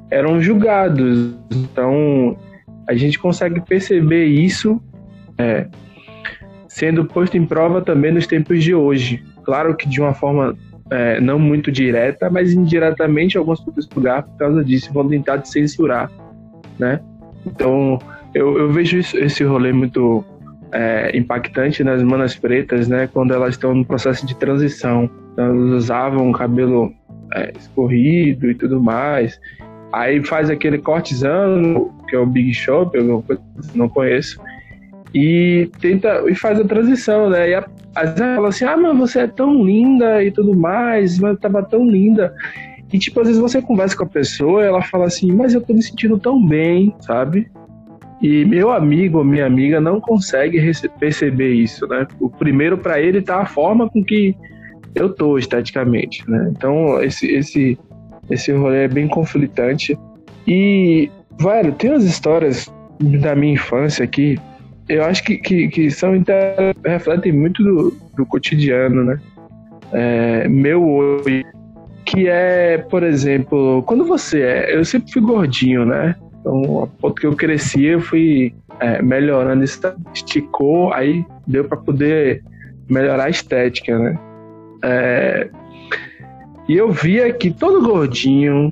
eram julgados. Então a gente consegue perceber isso é, sendo posto em prova também nos tempos de hoje. Claro que de uma forma é, não muito direta, mas indiretamente algumas pessoas por causa disso vão tentar te censurar, né? Então eu, eu vejo isso, esse rolê muito é, impactante nas manas pretas, né, quando elas estão no processo de transição. Então, elas usavam cabelo é, escorrido e tudo mais. Aí faz aquele cortezão, que é o Big Show, eu não conheço, e tenta e faz a transição, né? E a, às vezes ela fala assim: "Ah, mas você é tão linda e tudo mais, mas tava tão linda". E tipo, às vezes você conversa com a pessoa, ela fala assim: "Mas eu tô me sentindo tão bem", sabe? E meu amigo ou minha amiga não consegue perceber isso, né? O primeiro para ele tá a forma com que eu tô esteticamente, né? Então esse esse Esse rolê é bem conflitante. E, velho, tem umas histórias da minha infância aqui, eu acho que, que, que são refletem muito do, do cotidiano, né? É, meu hoje, que é, por exemplo, quando você é. Eu sempre fui gordinho, né? Então, a ponto que eu cresci, eu fui é, melhorando, esticou, aí deu para poder melhorar a estética, né? É, e eu via que todo gordinho,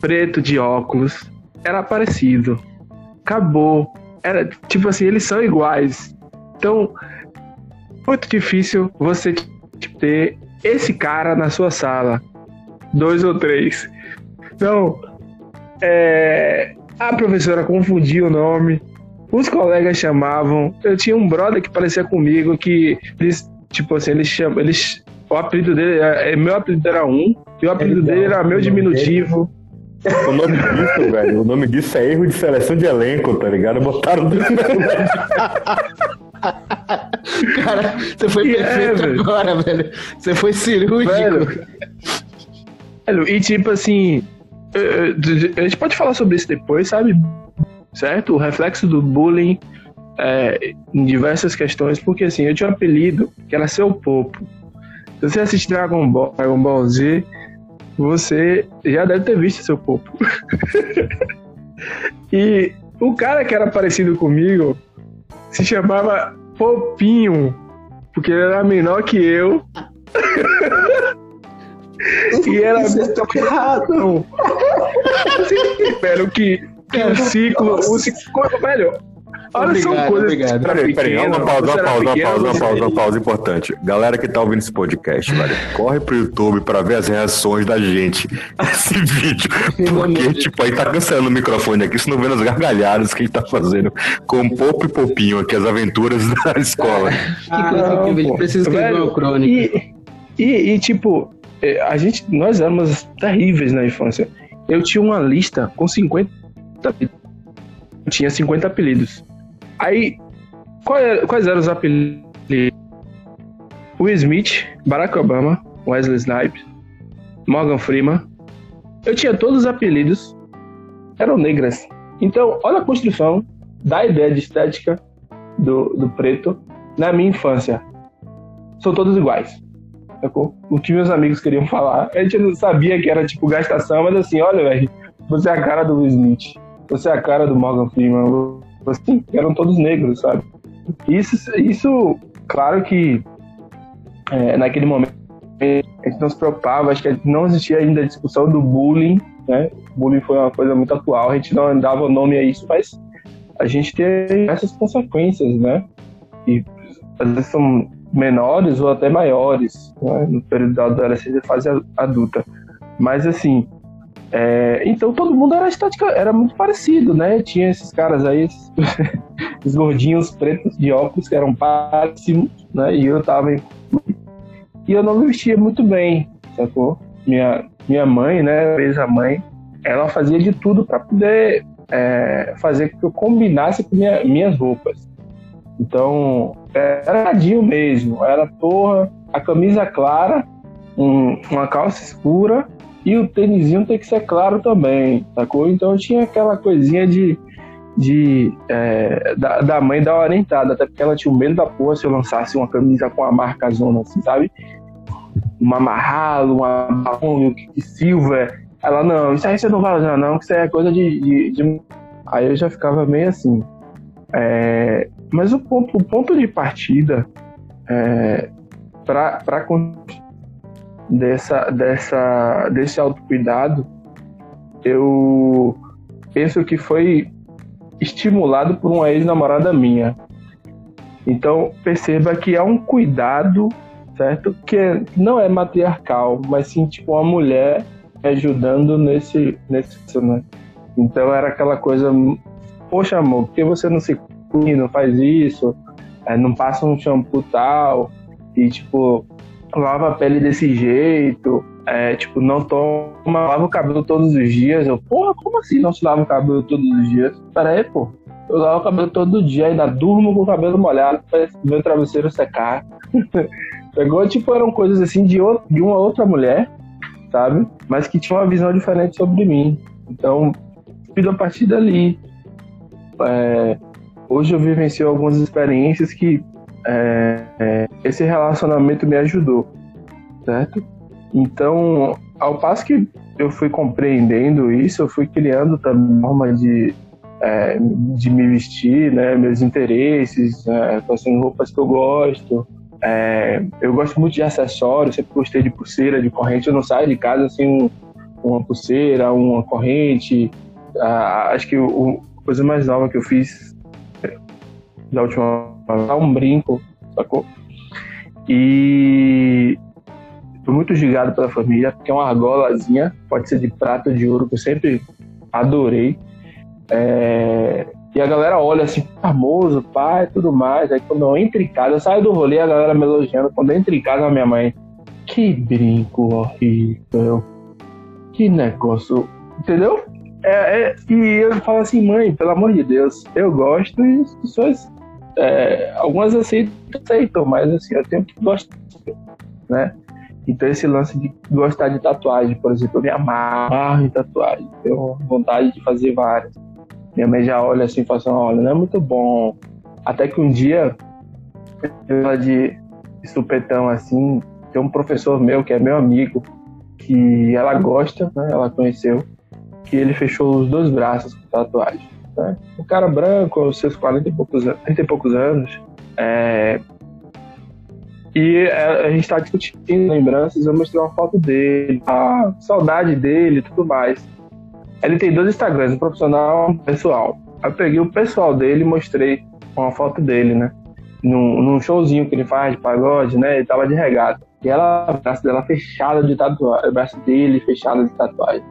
preto de óculos, era parecido. Acabou. Era tipo assim, eles são iguais. Então, muito difícil você ter esse cara na sua sala. Dois ou três. Então, é, a professora confundia o nome. Os colegas chamavam. Eu tinha um brother que parecia comigo que eles, tipo assim, eles chamam. Eles, o apelido dele, é, meu apelido era um, e o apelido dele era meu diminutivo. O nome disso, velho, o nome disso é erro de seleção de elenco, tá ligado? Botaram Cara, você foi é, perfeito é, agora, velho. Você foi cirúrgico. Velho, velho, e tipo assim, a gente pode falar sobre isso depois, sabe? Certo? O reflexo do bullying é, em diversas questões, porque assim, eu tinha um apelido que era Seu Popo. Se você assiste Dragon Ball, Dragon Ball Z, você já deve ter visto seu popo. e o cara que era parecido comigo se chamava Popinho, porque ele era menor que eu. e era muito errado. Espero que, que o ciclo, o ciclo, velho, Olha, obrigado, são coisas obrigado. Peraí, peraí, uma pausa, uma pausa, uma pausa, uma pausa, uma pausa importante. Galera que tá ouvindo esse podcast, velho, corre pro YouTube pra ver as reações da gente nesse vídeo. Porque, tipo, aí tá cancelando o microfone aqui, se não vendo as gargalhadas que a gente tá fazendo com Popo e Popinho aqui, as aventuras da escola. que coisa incrível, precisa escrever uma crônica. E, e, e, tipo, é, a gente, nós éramos terríveis na infância. Eu tinha uma lista com 50 tinha 50 apelidos. Aí, é, quais eram os apelidos? Will Smith, Barack Obama, Wesley Snipes, Morgan Freeman. Eu tinha todos os apelidos, eram negras. Então, olha a construção da ideia de estética do, do preto na minha infância. São todos iguais. O que meus amigos queriam falar, a gente não sabia que era tipo gastação, mas assim, olha, velho, você é a cara do Smith, você é a cara do Morgan Freeman, assim, eram todos negros, sabe? Isso, isso claro que é, naquele momento a gente não se preocupava, acho que não existia ainda a discussão do bullying, né? Bullying foi uma coisa muito atual, a gente não dava nome a isso, mas a gente tem essas consequências, né? E às vezes são menores ou até maiores, né? no período da adolescência e fase adulta. Mas assim, é, então todo mundo era estática, era muito parecido, né? Tinha esses caras aí, esses, esses gordinhos pretos de óculos que eram pássimos, né? E eu tava em... e eu não me vestia muito bem, sacou? Minha minha mãe, né? Fez a mãe, ela fazia de tudo para poder é, fazer com que eu combinasse com minha, minhas roupas. Então era radinho mesmo, era porra, a camisa clara, um, uma calça escura e o tênisinho tem que ser claro também, sacou? Então tinha aquela coisinha de, de é, da, da, mãe dar orientada, até porque ela tinha o medo da porra se eu lançasse uma camisa com a marca zona, assim, sabe? Uma Marralo, uma Marrom, que Silver. Ela, não, isso aí você não vai usar, não, que isso aí é coisa de, de, de... Aí eu já ficava meio assim. É, mas o ponto, o ponto de partida é, para dessa, dessa, desse autocuidado, eu penso que foi estimulado por uma ex-namorada minha. Então perceba que há um cuidado, certo? Que não é matriarcal, mas sim tipo uma mulher ajudando nesse, nesse né? Então era aquela coisa, poxa amor, por que você não se cuida, não faz isso, é, não passa um shampoo tal, e tipo, lava a pele desse jeito, é, tipo, não toma, lava o cabelo todos os dias. Eu, porra, como assim não se lava o cabelo todos os dias? Pera aí, pô. Eu lavo o cabelo todo dia, ainda durmo com o cabelo molhado pra meu travesseiro secar. Pegou, tipo, eram coisas assim de, outro, de uma outra mulher, sabe? Mas que tinha uma visão diferente sobre mim. Então, fui a partir dali. É, hoje eu vivencio algumas experiências que é, é, esse relacionamento me ajudou, certo? Então, ao passo que eu fui compreendendo isso, eu fui criando também forma de, é, de me vestir, né, meus interesses, é, roupas que eu gosto. É, eu gosto muito de acessórios, sempre gostei de pulseira, de corrente. Eu não saio de casa assim, uma pulseira, uma corrente. Ah, acho que o, coisa mais nova que eu fiz da última um brinco, sacou? E Fui muito gigado pela família, porque é uma argolazinha, pode ser de prata ou de ouro, que eu sempre adorei. É... E a galera olha assim, famoso, pai, tudo mais. Aí quando eu entro em casa, eu saio do rolê, a galera me elogiando. Quando eu entro em casa, a minha mãe, que brinco horrível. Que negócio. Entendeu? É, é, e eu falo assim, mãe, pelo amor de Deus, eu gosto e as pessoas. É, algumas aceitam, aceitam, mas assim, eu tenho que gostar, né? Então esse lance de gostar de tatuagem, por exemplo, eu me amarro em tatuagem, tenho vontade de fazer várias. Minha mãe já olha assim e fala assim, olha, não é muito bom. Até que um dia, eu de supetão assim, tem um professor meu que é meu amigo, que ela gosta, né? Ela conheceu, que ele fechou os dois braços com tatuagem. Né? Um cara branco, aos seus 40 e poucos, 30 e poucos anos, é, e é, a gente está discutindo lembranças, eu mostrei uma foto dele, a saudade dele e tudo mais. Ele tem dois Instagrams, um profissional e um pessoal. Eu peguei o pessoal dele e mostrei uma foto dele, né? Num, num, showzinho que ele faz de pagode, né? Ele tava de regata. E ela, o braço dela fechada de tatuagem, o braço dele fechado de tatuagem.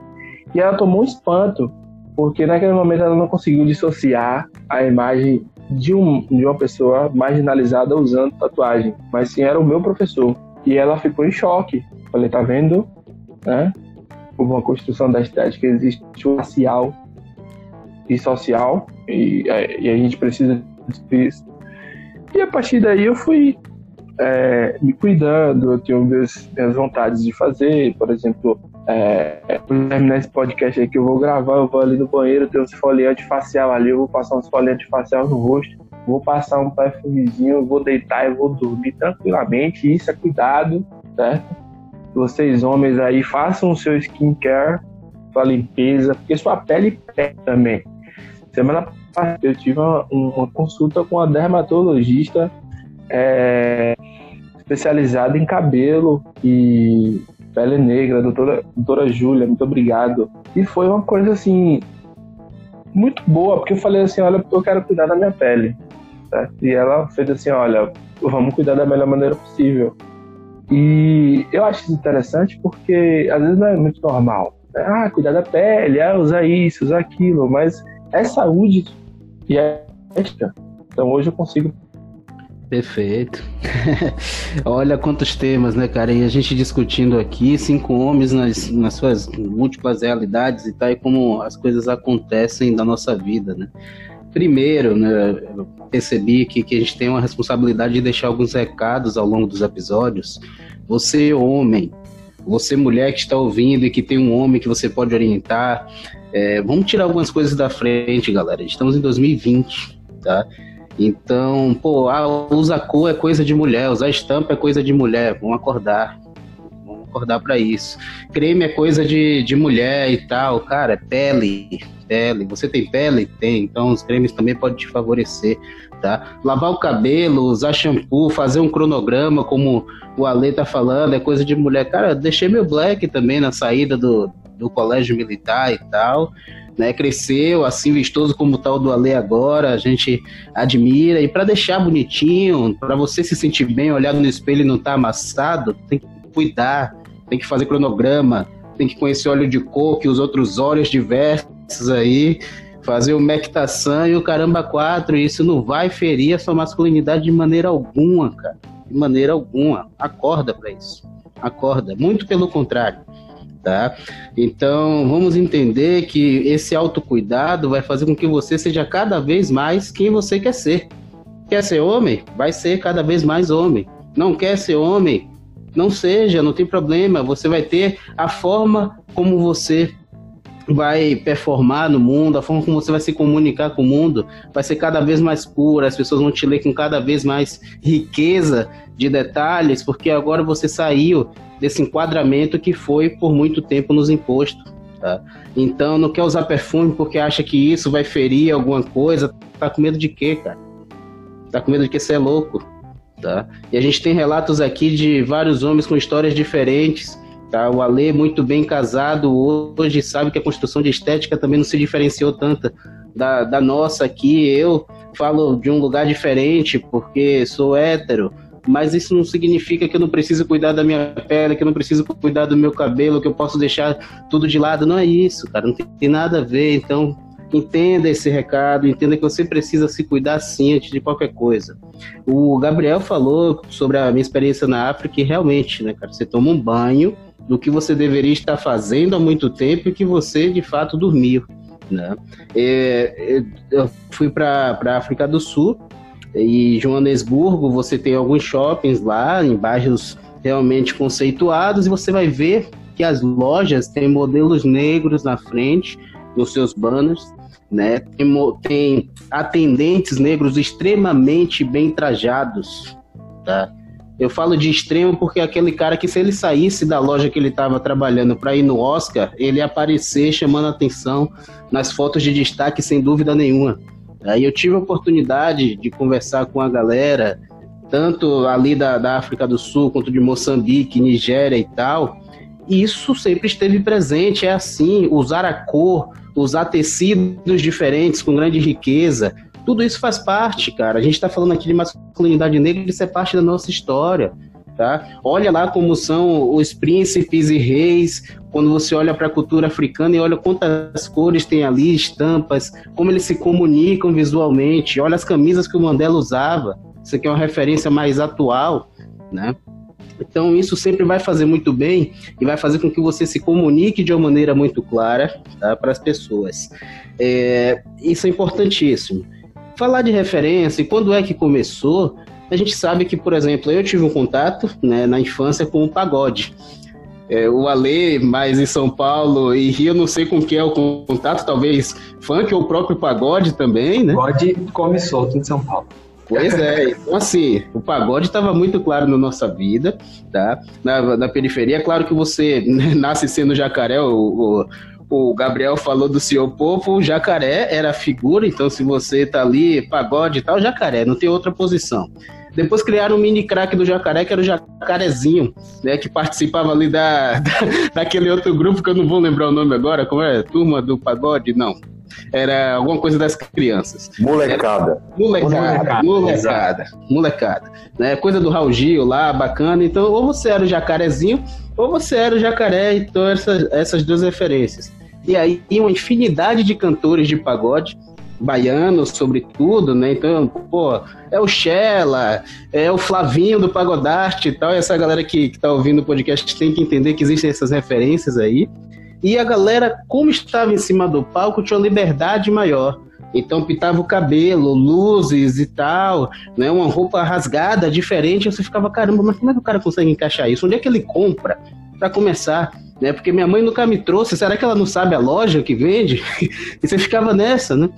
E ela tomou um espanto, porque naquele momento ela não conseguiu dissociar a imagem de, um, de uma pessoa marginalizada usando tatuagem, mas sim era o meu professor. E ela ficou em choque. Falei, tá vendo? Né? Uma construção da estética existe racial e social, e, e a gente precisa disso. E a partir daí eu fui é, me cuidando, eu tenho minhas, minhas vontades de fazer, por exemplo, é, terminar esse podcast aí que eu vou gravar, eu vou ali no banheiro, tem uns foliantes facial ali, eu vou passar uns foliantes facial no rosto, vou passar um perfumezinho, vou deitar e vou dormir tranquilamente. Isso é cuidado, certo? Vocês homens aí façam o seu skincare, sua limpeza, porque sua pele pega também. Semana passada eu tive uma, uma consulta com uma dermatologista é, especializada em cabelo e Pele Negra, doutora, doutora Júlia, muito obrigado. E foi uma coisa assim, muito boa, porque eu falei assim: olha, eu quero cuidar da minha pele. Certo? E ela fez assim: olha, vamos cuidar da melhor maneira possível. E eu acho isso interessante porque às vezes não é muito normal. Né? Ah, cuidar da pele, ah, usar isso, usar aquilo, mas é saúde e é ética. Então hoje eu consigo Perfeito. Olha quantos temas, né, cara? E a gente discutindo aqui, cinco homens nas, nas suas múltiplas realidades e tal, e como as coisas acontecem na nossa vida, né? Primeiro, né, eu percebi que, que a gente tem uma responsabilidade de deixar alguns recados ao longo dos episódios. Você, homem, você, mulher que está ouvindo e que tem um homem que você pode orientar, é, vamos tirar algumas coisas da frente, galera. Estamos em 2020, tá? Então, pô, ah, usar cor é coisa de mulher, usar estampa é coisa de mulher, vamos acordar. Vamos acordar para isso. Creme é coisa de, de mulher e tal, cara, é pele, pele. Você tem pele? Tem, então os cremes também podem te favorecer, tá? Lavar o cabelo, usar shampoo, fazer um cronograma, como o Ale tá falando, é coisa de mulher. Cara, deixei meu black também na saída do, do colégio militar e tal né, cresceu assim vistoso como tal do Ale agora, a gente admira e para deixar bonitinho, para você se sentir bem, olhar no espelho e não estar tá amassado, tem que cuidar, tem que fazer cronograma, tem que conhecer óleo de coco e os outros óleos diversos aí, fazer o mectação e o caramba quatro, e isso não vai ferir a sua masculinidade de maneira alguma, cara. De maneira alguma. Acorda para isso. Acorda. Muito pelo contrário tá? Então, vamos entender que esse autocuidado vai fazer com que você seja cada vez mais quem você quer ser. Quer ser homem? Vai ser cada vez mais homem. Não quer ser homem? Não seja, não tem problema. Você vai ter a forma como você vai performar no mundo, a forma como você vai se comunicar com o mundo vai ser cada vez mais pura, as pessoas vão te ler com cada vez mais riqueza de detalhes, porque agora você saiu desse enquadramento que foi por muito tempo nos imposto. Tá? Então não quer usar perfume porque acha que isso vai ferir alguma coisa. Tá com medo de quê, cara? Tá com medo de que você é louco. Tá? E a gente tem relatos aqui de vários homens com histórias diferentes Tá? O Alê, muito bem casado, hoje sabe que a construção de estética também não se diferenciou tanto da, da nossa aqui. Eu falo de um lugar diferente porque sou hétero, mas isso não significa que eu não preciso cuidar da minha pele, que eu não preciso cuidar do meu cabelo, que eu posso deixar tudo de lado. Não é isso, cara, não tem nada a ver. Então, entenda esse recado, entenda que você precisa se cuidar sim antes de qualquer coisa. O Gabriel falou sobre a minha experiência na África e realmente, né, cara, você toma um banho do que você deveria estar fazendo há muito tempo e que você de fato dormiu. Né? É, é eu fui para a África do Sul e Joanesburgo você tem alguns shoppings lá em bairros realmente conceituados e você vai ver que as lojas têm modelos negros na frente nos seus banners, né? Tem, tem atendentes negros extremamente bem trajados, tá? Eu falo de extremo porque é aquele cara que se ele saísse da loja que ele estava trabalhando para ir no Oscar, ele ia aparecer chamando atenção nas fotos de destaque sem dúvida nenhuma. Aí eu tive a oportunidade de conversar com a galera, tanto ali da, da África do Sul quanto de Moçambique, Nigéria e tal. E isso sempre esteve presente, é assim, usar a cor, usar tecidos diferentes com grande riqueza, tudo isso faz parte, cara. A gente está falando aqui de masculinidade negra, isso é parte da nossa história. Tá? Olha lá como são os príncipes e reis, quando você olha para a cultura africana e olha quantas cores tem ali, estampas, como eles se comunicam visualmente, olha as camisas que o Mandela usava. Isso aqui é uma referência mais atual, né? Então isso sempre vai fazer muito bem e vai fazer com que você se comunique de uma maneira muito clara tá, para as pessoas. É, isso é importantíssimo falar de referência e quando é que começou, a gente sabe que, por exemplo, eu tive um contato né, na infância com o pagode. É, o Ale, mais em São Paulo e Rio, não sei com que é o contato, talvez funk ou o próprio pagode também, né? Pagode começou aqui em São Paulo. Pois é, então assim, o pagode estava muito claro na nossa vida, tá? Na, na periferia, é claro que você nasce sendo jacaré, o, o, o Gabriel falou do senhor Povo, o jacaré era a figura, então se você tá ali, pagode e tal, jacaré, não tem outra posição. Depois criaram um mini craque do jacaré, que era o jacarezinho, né? Que participava ali da, da, daquele outro grupo que eu não vou lembrar o nome agora, como é? Turma do Pagode? Não. Era alguma coisa das crianças. Molecada. molecada, molecada, molecada, molecada. Né? Coisa do Raul Gil lá, bacana. Então, ou você era o jacarezinho, ou você era o jacaré, então essas, essas duas referências. E aí uma infinidade de cantores de pagode, baianos, sobretudo, né? Então, pô, é o Shella, é o Flavinho do Pagodarte e tal. E essa galera que, que tá ouvindo o podcast tem que entender que existem essas referências aí. E a galera, como estava em cima do palco, tinha uma liberdade maior. Então pintava o cabelo, luzes e tal, né? Uma roupa rasgada, diferente. Você ficava, caramba, mas como é que o cara consegue encaixar isso? Onde é que ele compra? Para começar, né? Porque minha mãe nunca me trouxe. Será que ela não sabe a loja que vende? e você ficava nessa, né?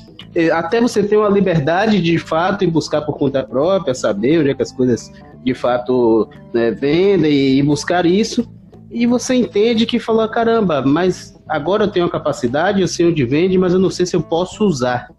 Até você ter uma liberdade de fato em buscar por conta própria, saber onde é que as coisas de fato né, vendem e buscar isso. E você entende que falou, caramba, mas agora eu tenho a capacidade, eu sei onde vende, mas eu não sei se eu posso usar.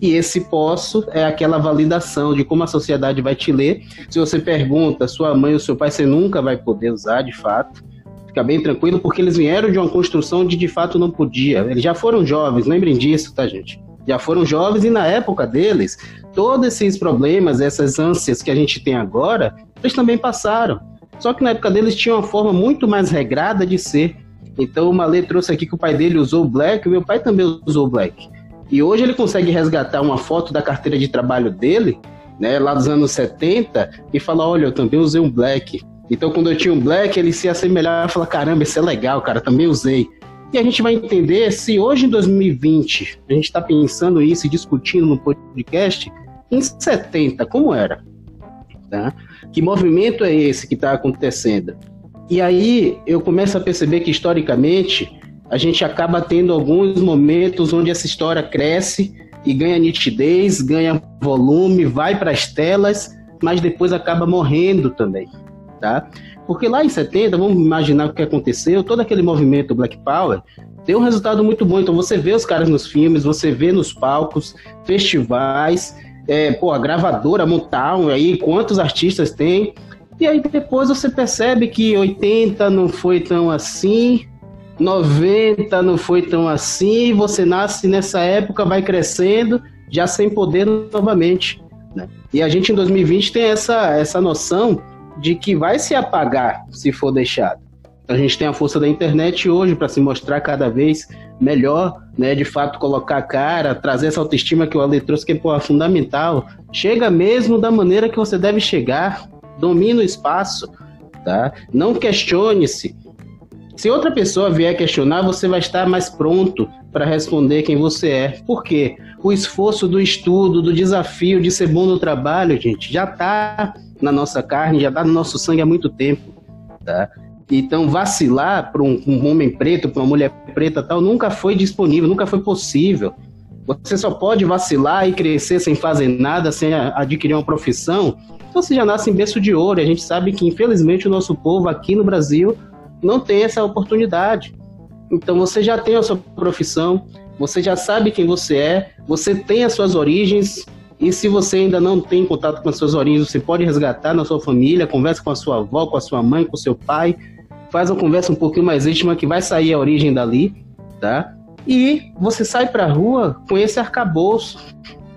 E esse posso é aquela validação de como a sociedade vai te ler. Se você pergunta, sua mãe ou seu pai, você nunca vai poder usar de fato fica bem tranquilo, porque eles vieram de uma construção de de fato não podia. Eles já foram jovens, lembrem disso, tá, gente? Já foram jovens e na época deles, todos esses problemas, essas ânsias que a gente tem agora, eles também passaram. Só que na época deles tinha uma forma muito mais regrada de ser. Então o Malê trouxe aqui que o pai dele usou black, meu pai também usou black. E hoje ele consegue resgatar uma foto da carteira de trabalho dele, né, lá dos anos 70, e falar: olha, eu também usei um black. Então, quando eu tinha um black, ele se assemelhava e falar: caramba, isso é legal, cara, também usei. E a gente vai entender se hoje, em 2020, a gente está pensando isso e discutindo no podcast, em 70, como era? Tá? Que movimento é esse que está acontecendo? E aí eu começo a perceber que historicamente a gente acaba tendo alguns momentos onde essa história cresce e ganha nitidez, ganha volume, vai para as telas, mas depois acaba morrendo também, tá? Porque lá em 70, vamos imaginar o que aconteceu, todo aquele movimento Black Power deu um resultado muito bom. Então você vê os caras nos filmes, você vê nos palcos, festivais, é, pô, a gravadora Motown, aí quantos artistas tem. E aí depois você percebe que 80 não foi tão assim, 90 não foi tão assim, você nasce nessa época, vai crescendo, já sem poder novamente. Né? E a gente em 2020 tem essa, essa noção de que vai se apagar se for deixado. A gente tem a força da internet hoje para se mostrar cada vez melhor, né? De fato, colocar a cara, trazer essa autoestima que o Ale trouxe, que é fundamental. Chega mesmo da maneira que você deve chegar, domina o espaço, tá? Não questione-se. Se outra pessoa vier questionar, você vai estar mais pronto para responder quem você é. Por quê? O esforço do estudo, do desafio de ser bom no trabalho, gente, já está na nossa carne, já está no nosso sangue há muito tempo, tá? Então, vacilar para um, um, homem preto, para uma mulher preta tal, nunca foi disponível, nunca foi possível. Você só pode vacilar e crescer sem fazer nada, sem adquirir uma profissão, você já nasce em berço de ouro. A gente sabe que, infelizmente, o nosso povo aqui no Brasil não tem essa oportunidade. Então, você já tem a sua profissão, você já sabe quem você é, você tem as suas origens, e se você ainda não tem contato com as suas origens, você pode resgatar na sua família, conversa com a sua avó, com a sua mãe, com o seu pai, faz uma conversa um pouquinho mais íntima que vai sair a origem dali, tá? E você sai para a rua com esse arcabouço,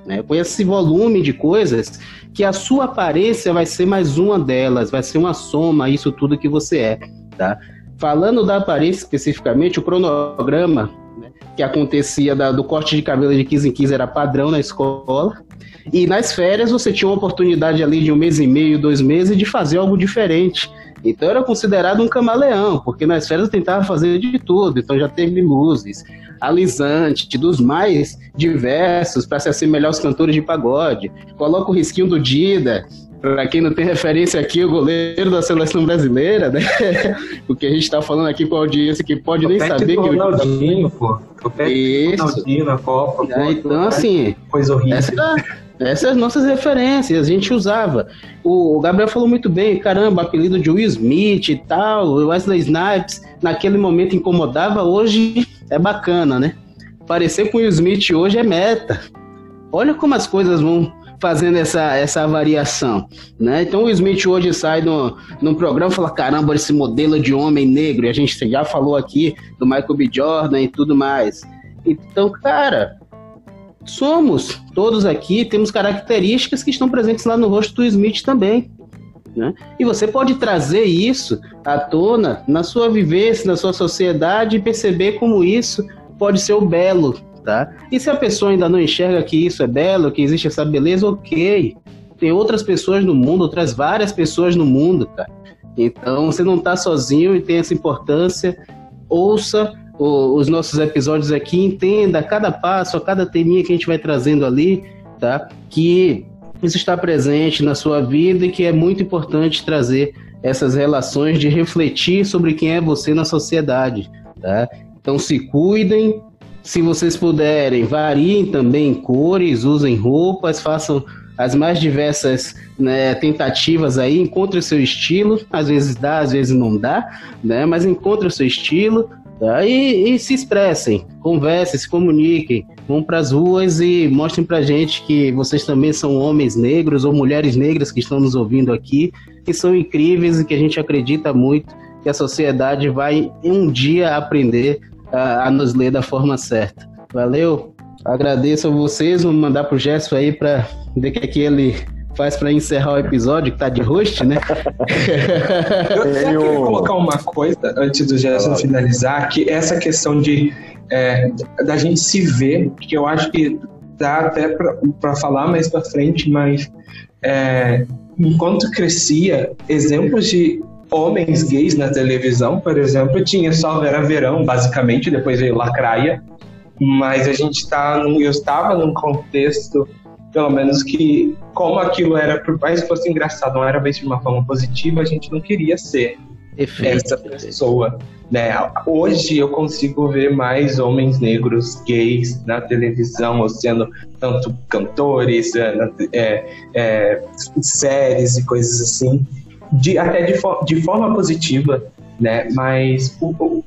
né? com esse volume de coisas que a sua aparência vai ser mais uma delas, vai ser uma soma isso tudo que você é, tá? Falando da aparência especificamente, o cronograma né, que acontecia da, do corte de cabelo de 15 em 15 era padrão na escola, e nas férias você tinha uma oportunidade ali de um mês e meio, dois meses de fazer algo diferente. Então era considerado um camaleão, porque nas férias tentava fazer de tudo. Então já teve luzes, alisante, dos mais diversos, para se assemelhar aos cantores de pagode. Coloca o risquinho do Dida, para quem não tem referência aqui, o goleiro da seleção brasileira, né? Porque a gente está falando aqui com a audiência que pode o nem saber que o Ronaldinho, pô. O Isso. Ronaldinho na Copa. É, então, assim, coisa horrível. Essa essas as nossas referências, a gente usava. O Gabriel falou muito bem, caramba, apelido de Will Smith e tal, Wesley Snipes, naquele momento incomodava, hoje é bacana, né? Parecer com Will Smith hoje é meta. Olha como as coisas vão fazendo essa, essa variação, né? Então o Smith hoje sai no, no programa e fala, caramba, esse modelo de homem negro, e a gente já falou aqui do Michael B. Jordan e tudo mais. Então, cara, somos todos aqui, temos características que estão presentes lá no rosto do Smith também. Né? E você pode trazer isso à tona na sua vivência, na sua sociedade e perceber como isso pode ser o belo. Tá? E se a pessoa ainda não enxerga que isso é belo, que existe essa beleza, ok. Tem outras pessoas no mundo, outras várias pessoas no mundo, cara. Então você não está sozinho e tem essa importância. Ouça o, os nossos episódios aqui, entenda cada passo, a cada teminha que a gente vai trazendo ali, tá? Que isso está presente na sua vida e que é muito importante trazer essas relações de refletir sobre quem é você na sociedade, tá? Então se cuidem, se vocês puderem, variem também cores, usem roupas, façam as mais diversas né, tentativas aí, encontre o seu estilo, às vezes dá, às vezes não dá, né? Mas encontre o seu estilo, Tá? E, e, se expressem, conversem, se comuniquem, vão para as ruas e mostrem para gente que vocês também são homens negros ou mulheres negras que estão nos ouvindo aqui, que são incríveis e que a gente acredita muito que a sociedade vai um dia aprender a, a nos ler da forma certa. Valeu, agradeço a vocês, vou mandar pro Gerson aí para ver que aqui ele faz para encerrar o episódio, que tá de host, né? eu só queria colocar uma coisa antes do Gerson finalizar, que essa questão de é, da gente se ver, que eu acho que dá até para falar mais para frente, mas é, enquanto crescia, exemplos de homens gays na televisão, por exemplo, tinha só Vera Verão, basicamente, depois veio Lacraia, mas a gente está, eu estava num contexto pelo menos que, como aquilo era, por mais que fosse engraçado, não era visto de uma forma positiva, a gente não queria ser Efeito. essa pessoa. Né? Hoje eu consigo ver mais homens negros gays na televisão, ou sendo tanto cantores, é, é, é, séries e coisas assim, de, até de, de forma positiva, né? Mas o, o,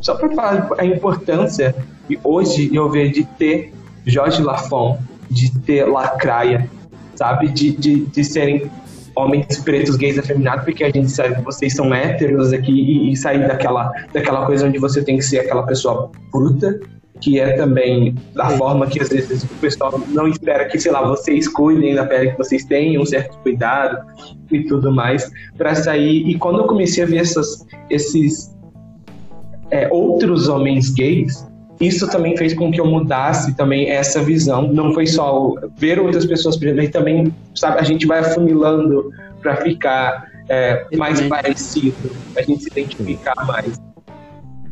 só para falar a importância, e hoje eu vejo de ter Jorge Lafon, de ter Lacraia, sabe? De, de, de serem homens pretos, gays, afeminados, porque a gente sabe que vocês são héteros aqui e, e, sair daquela, daquela coisa onde você tem que ser aquela pessoa bruta, que é também da forma que às vezes o pessoal não espera que, sei lá, vocês cuidem da pele que vocês têm, um certo cuidado e tudo mais, para sair. E quando eu comecei a ver essas, esses é, outros homens gays, isso também fez com que eu mudasse também essa visão. Não foi só ver outras pessoas, mas também, sabe, a gente vai afunilando para ficar é, mais parecido, a gente se identificar mais.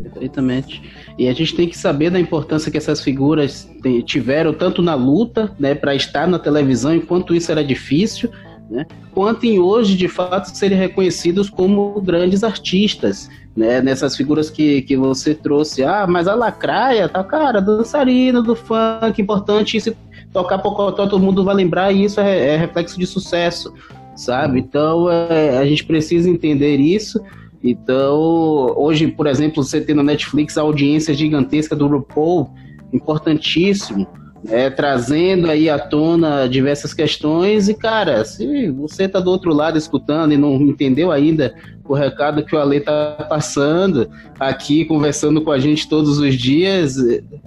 Perfeitamente. E a gente tem que saber da importância que essas figuras tiveram tanto na luta, né, para estar na televisão, enquanto isso era difícil, né, quanto em hoje, de fato, serem reconhecidos como grandes artistas, né, nessas figuras que, que você trouxe. Ah, mas a lacraia, tá, cara, dançarina do funk, importante, se tocar pocotó, todo mundo vai lembrar, e isso é, é reflexo de sucesso, sabe? Então, é, a gente precisa entender isso. Então, hoje, por exemplo, você tem na Netflix a audiência gigantesca do RuPaul, importantíssimo é, trazendo aí à tona diversas questões e, cara, se você tá do outro lado escutando e não entendeu ainda o recado que o Ale tá passando aqui, conversando com a gente todos os dias,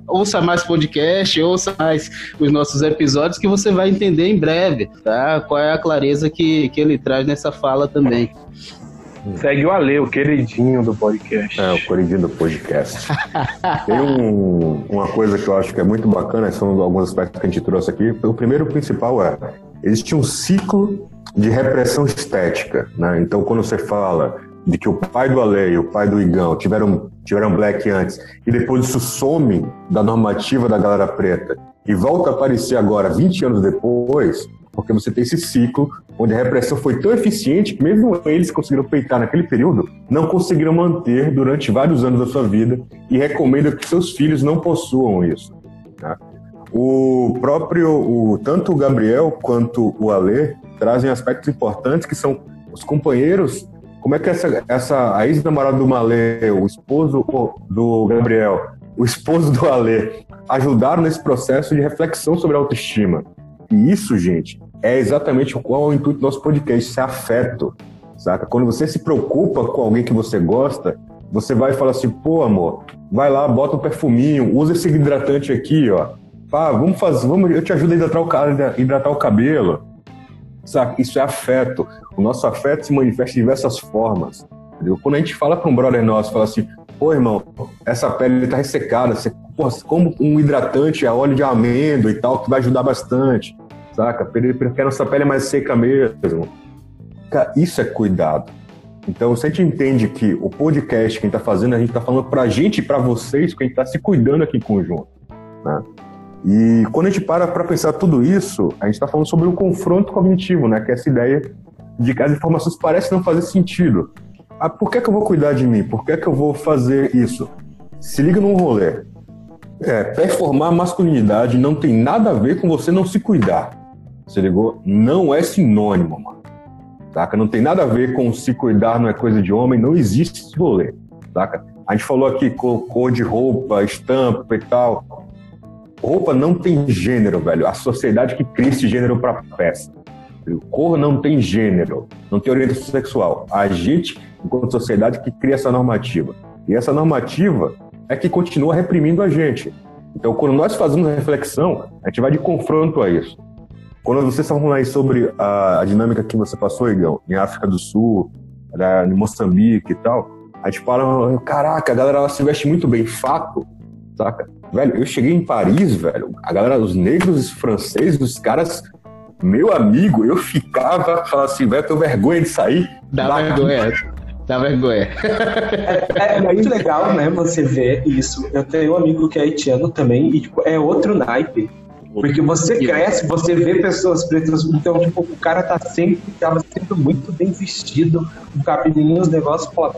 ouça mais podcast, ouça mais os nossos episódios que você vai entender em breve, tá? Qual é a clareza que, que ele traz nessa fala também. Segue o Ale, o queridinho do podcast. É, o queridinho do podcast. Tem um, uma coisa que eu acho que é muito bacana, são alguns aspectos que a gente trouxe aqui. O primeiro principal é, existe um ciclo de repressão estética, né? Então, quando você fala de que o pai do Ale e o pai do Igão tiveram, tiveram black antes, e depois isso some da normativa da galera preta, e volta a aparecer agora, 20 anos depois, porque você tem esse ciclo onde a repressão foi tão eficiente que mesmo eles conseguiram peitar naquele período, não conseguiram manter durante vários anos da sua vida e recomenda que seus filhos não possuam isso. Tá? O próprio, o, tanto o Gabriel quanto o Alê trazem aspectos importantes que são os companheiros, como é que essa, essa a ex-namorada do Malê, o esposo do Gabriel, o esposo do Alê, ajudaram nesse processo de reflexão sobre a autoestima. E isso, gente, é exatamente qual é o intuito do nosso podcast, esse afeto, saca? Quando você se preocupa com alguém que você gosta, você vai e fala assim, pô, amor, vai lá, bota um perfuminho, usa esse hidratante aqui, ó. Pá, vamos fazer, vamos, eu te ajudo a hidratar o, hidratar o cabelo. Saca? Isso é afeto. O nosso afeto se manifesta de diversas formas. Entendeu? Quando a gente fala para um brother nosso, fala assim, pô, irmão, essa pele tá ressecada, você, pô, como um hidratante a óleo de amêndoa e tal, que vai ajudar bastante saca? Porque a nossa pele é mais seca mesmo. Isso é cuidado. Então, se a gente entende que o podcast que a gente está fazendo, a gente está falando para a gente e para vocês, que a gente está se cuidando aqui em conjunto. Né? E quando a gente para para pensar tudo isso, a gente está falando sobre o confronto cognitivo, né? que é essa ideia de que as informações parecem não fazer sentido. Ah, por que, que eu vou cuidar de mim? Por que, que eu vou fazer isso? Se liga num rolê. É, performar masculinidade não tem nada a ver com você não se cuidar. Você ligou? Não é sinônimo, mano. Saca? Não tem nada a ver com se cuidar não é coisa de homem, não existe esse rolê. Saca? A gente falou aqui cor de roupa, estampa e tal. Roupa não tem gênero, velho. A sociedade que cria esse gênero pra peça. Cor não tem gênero, não tem orientação sexual. A gente, enquanto sociedade, que cria essa normativa. E essa normativa é que continua reprimindo a gente. Então, quando nós fazemos reflexão, a gente vai de confronto a isso. Quando vocês estavam aí sobre a, a, dinâmica que você passou, Igão, em África do Sul, né, em Moçambique e tal, a gente fala, caraca, a galera se veste muito bem, fato, saca? Velho, eu cheguei em Paris, velho, a galera, os negros, os franceses, os caras, meu amigo, eu ficava, falava assim, velho, eu tenho vergonha de sair. Dá vergonha. Dá vergonha. É, é, muito legal, né, você ver isso. Eu tenho um amigo que é haitiano também, e tipo, é outro naipe Porque você cresce, você vê pessoas pretas, então, tipo, o cara tá sempre, tava sempre muito bem vestido, com cabelinho, os negócios, pô.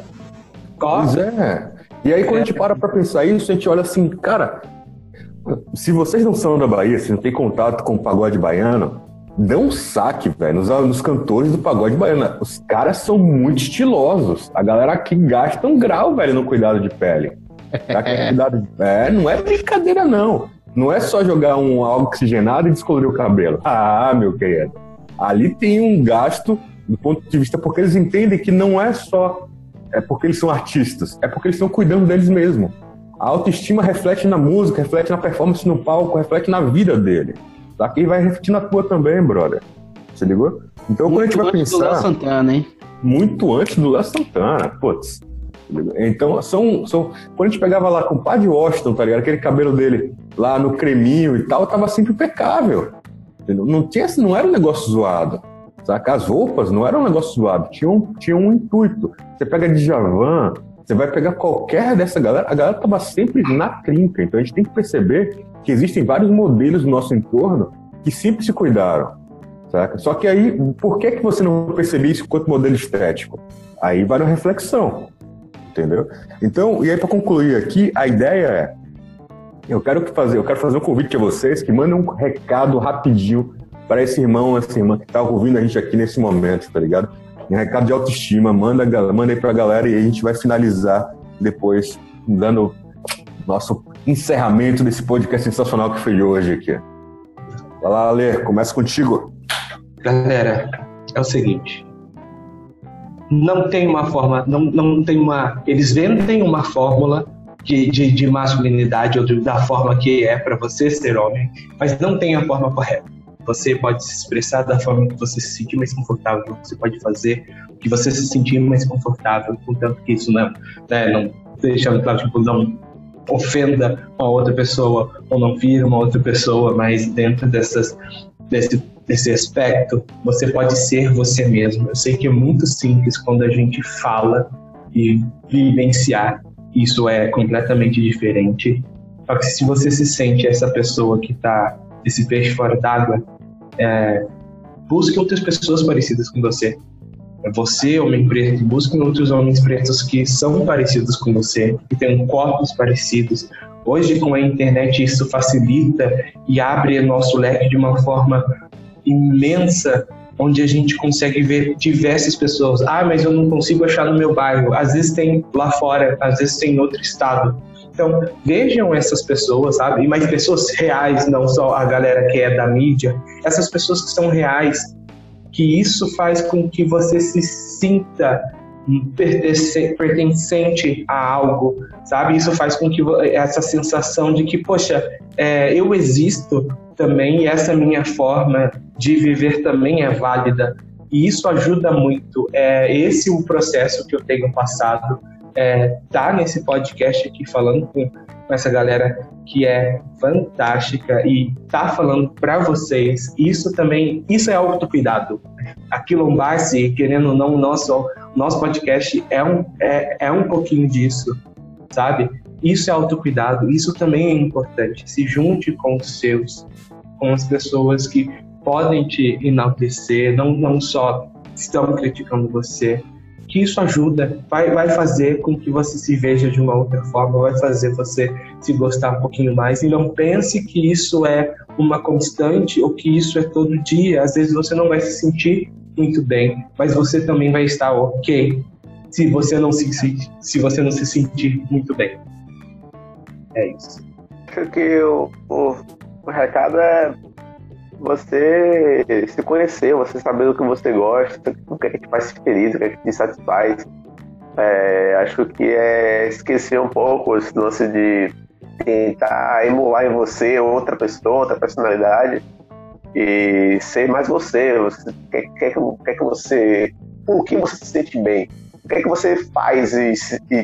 Pois é. E aí, quando a gente para pra pensar isso, a gente olha assim, cara, se vocês não são da Bahia, se não tem contato com o pagode baiano, dê um saque, velho, nos, nos, cantores do pagode baiano. Os caras são muito estilosos. A galera aqui gasta um grau, velho, no cuidado de pele. Tá? É, não é brincadeira, não. Não é só jogar um álcool oxigenado e descolorir o cabelo. Ah, meu querido. Ali tem um gasto do ponto de vista porque eles entendem que não é só é porque eles são artistas, é porque eles estão cuidando deles mesmos. A autoestima reflete na música, reflete na performance no palco, reflete na vida dele. Tá? E vai refletir na tua também, brother. Você ligou? Então, muito quando a gente vai pensar. Do Léo Santana, hein? Muito antes do Léo Santana, putz. Então, são, são. Quando a gente pegava lá com o Padre Washington, tá ligado? Aquele cabelo dele lá no creminho e tal, tava sempre impecável. Entendeu? Não, tinha, não era um negócio zoado. Saca? As roupas não eram um negócio zoado, tinha um, tinha um intuito. Você pega Djavan, você vai pegar qualquer dessa galera, a galera tava sempre na trinca. Então a gente tem que perceber que existem vários modelos no nosso entorno que sempre se cuidaram. Saca? Só que aí, por que, que você não percebeu isso enquanto modelo estético? Aí vai uma reflexão entendeu? Então, e aí para concluir aqui, a ideia é, eu quero fazer, eu quero fazer um convite a vocês que mandem um recado rapidinho para esse irmão, essa irmã que está ouvindo a gente aqui nesse momento, tá ligado? Um recado de autoestima, manda, manda aí para a galera e a gente vai finalizar depois dando nosso encerramento desse podcast sensacional que foi hoje aqui. Vai lá, Ale, começa contigo. Galera, é o seguinte, não tem uma forma, não, não tem uma. Eles vendem uma fórmula de, de, de masculinidade ou de, da forma que é para você ser homem, mas não tem a forma correta. Você pode se expressar da forma que você se sentir mais confortável, você pode fazer o que você se sentir mais confortável, contanto que isso não, né, não deixa claro, tipo, não ofenda uma outra pessoa ou não vira uma outra pessoa, mas dentro dessas, desse nesse aspecto, você pode ser você mesmo. Eu sei que é muito simples quando a gente fala e vivenciar, isso é completamente diferente. Só que se você se sente essa pessoa que está esse peixe fora d'água, é, busque outras pessoas parecidas com você. É você, homem preto, busque outros homens pretos que são parecidos com você, que têm corpos parecidos. Hoje, com a internet, isso facilita e abre nosso leque de uma forma imensa onde a gente consegue ver diversas pessoas. Ah, mas eu não consigo achar no meu bairro. Às vezes tem lá fora, às vezes tem em outro estado. Então, vejam essas pessoas, sabe? E mais pessoas reais, não só a galera que é da mídia. Essas pessoas que são reais, que isso faz com que você se sinta pertencente a algo, sabe? Isso faz com que essa sensação de que, poxa, é, eu existo também e essa minha forma de viver também é válida. E isso ajuda muito. É esse o processo que eu tenho passado. É, tá nesse podcast aqui falando com, essa galera que é fantástica e tá falando para vocês. Isso também, isso é autocuidado. Aqui Lombardi, querendo ou não, o nosso, nosso podcast é um, é, é um pouquinho disso, sabe? Isso é autocuidado, isso também é importante. Se junte com os seus, com as pessoas que podem te enaltecer, não, não só estão criticando você, que isso ajuda, vai, vai fazer com que você se veja de uma outra forma, vai fazer você se gostar um pouquinho mais. E não pense que isso é uma constante ou que isso é todo dia. Às vezes você não vai se sentir muito bem, mas você também vai estar ok se você não se, se, se você não se sentir muito bem. É isso. Acho que o, o, o recado é você se conhecer, você saber o que você gosta, o que, é que te faz feliz, o que, é que te satisfaz. É, acho que é esquecer um pouco esse lance de tentar emular em você outra pessoa, outra personalidade e ser mais você. Você quer, quer, quer que você. O que você se sente bem? O que é que você faz e,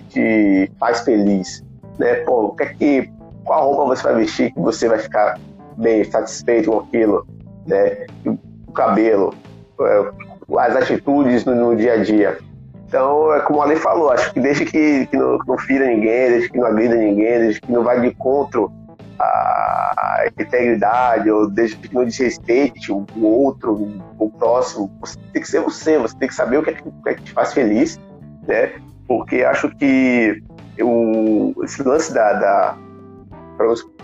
te faz feliz? Né? Pô, o que é que, qual roupa você vai vestir que você vai ficar bem satisfeito com aquilo? Né? O cabelo, é, as atitudes no, no dia a dia. Então, é como a lei falou, acho que desde que, que, não, que não fira ninguém, desde que não agrida ninguém, desde que não vai de encontro a integridade, ou desde que não desrespeite o outro, o próximo. Você tem que ser você, você tem que saber o que é que, o que, é que te faz feliz, né? Porque acho que eu, esse lance da, da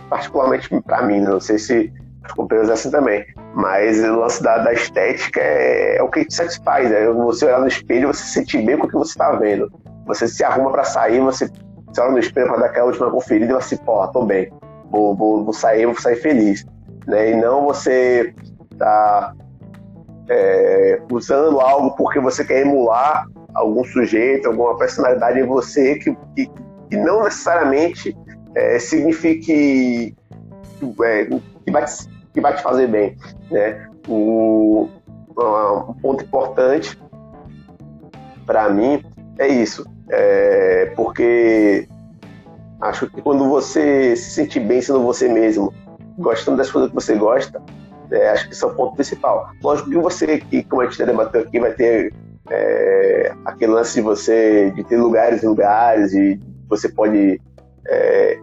particularmente para mim, não sei se os companheiros assim também, mas o lance da, da estética é, é, o que te satisfaz, né? Você olhar no espelho, você se sentir bem com o que você está vendo. Você se arruma para sair, você, olha no espelho para dar aquela última conferida e você, pô, tô bem vou, vou, vou sair, vou sair feliz. Né? E não você tá é, usando algo porque você quer emular algum sujeito, alguma personalidade em você que, que, que não necessariamente é, signifique é, que, vai te, que vai te fazer bem. Né? O, um ponto importante para mim é isso, é, porque Acho que quando você se sente bem sendo você mesmo, gostando das coisas que você gosta, é, acho que isso é o ponto principal. Lógico que você, que, como a gente debateu aqui, vai ter é, aquele lance de você de ter lugares e lugares e você pode é,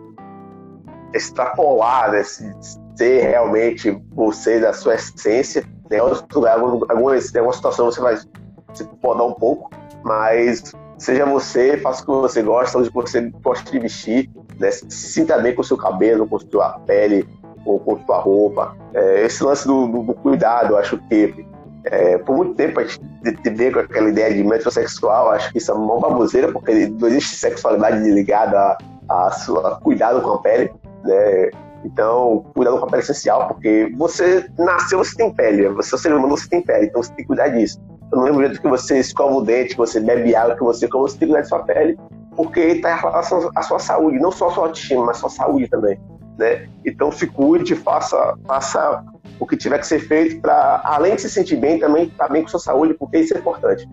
extrapolar, né, ser realmente você da sua essência. Né? Algumas, em alguma situação você vai se podar um pouco, mas Seja você, faça o que você gosta, onde você gosta de vestir, né? se sinta bem com o seu cabelo, com a sua pele, ou com a sua roupa. É, esse lance do, do, do, cuidado, eu acho que é, por muito tempo a gente vê com aquela ideia de metrosexual, acho que isso é uma baboseira, porque não existe sexualidade ligada a, a sua cuidado com a pele, né? Então, cuidado com a pele é essencial, porque você nasceu, você tem pele, você é um ser humano, você tem pele, então você tem que cuidar disso. Eu não lembro jeito que você escova o dente, que você bebe água, que você como você tem que cuidar de sua pele, porque está em relação à sua saúde, não só a sua autoestima, mas a sua saúde também. Né? Então se cuide, faça, faça o que tiver que ser feito para, além de se sentir bem, também estar tá bem com sua saúde, porque isso é importante.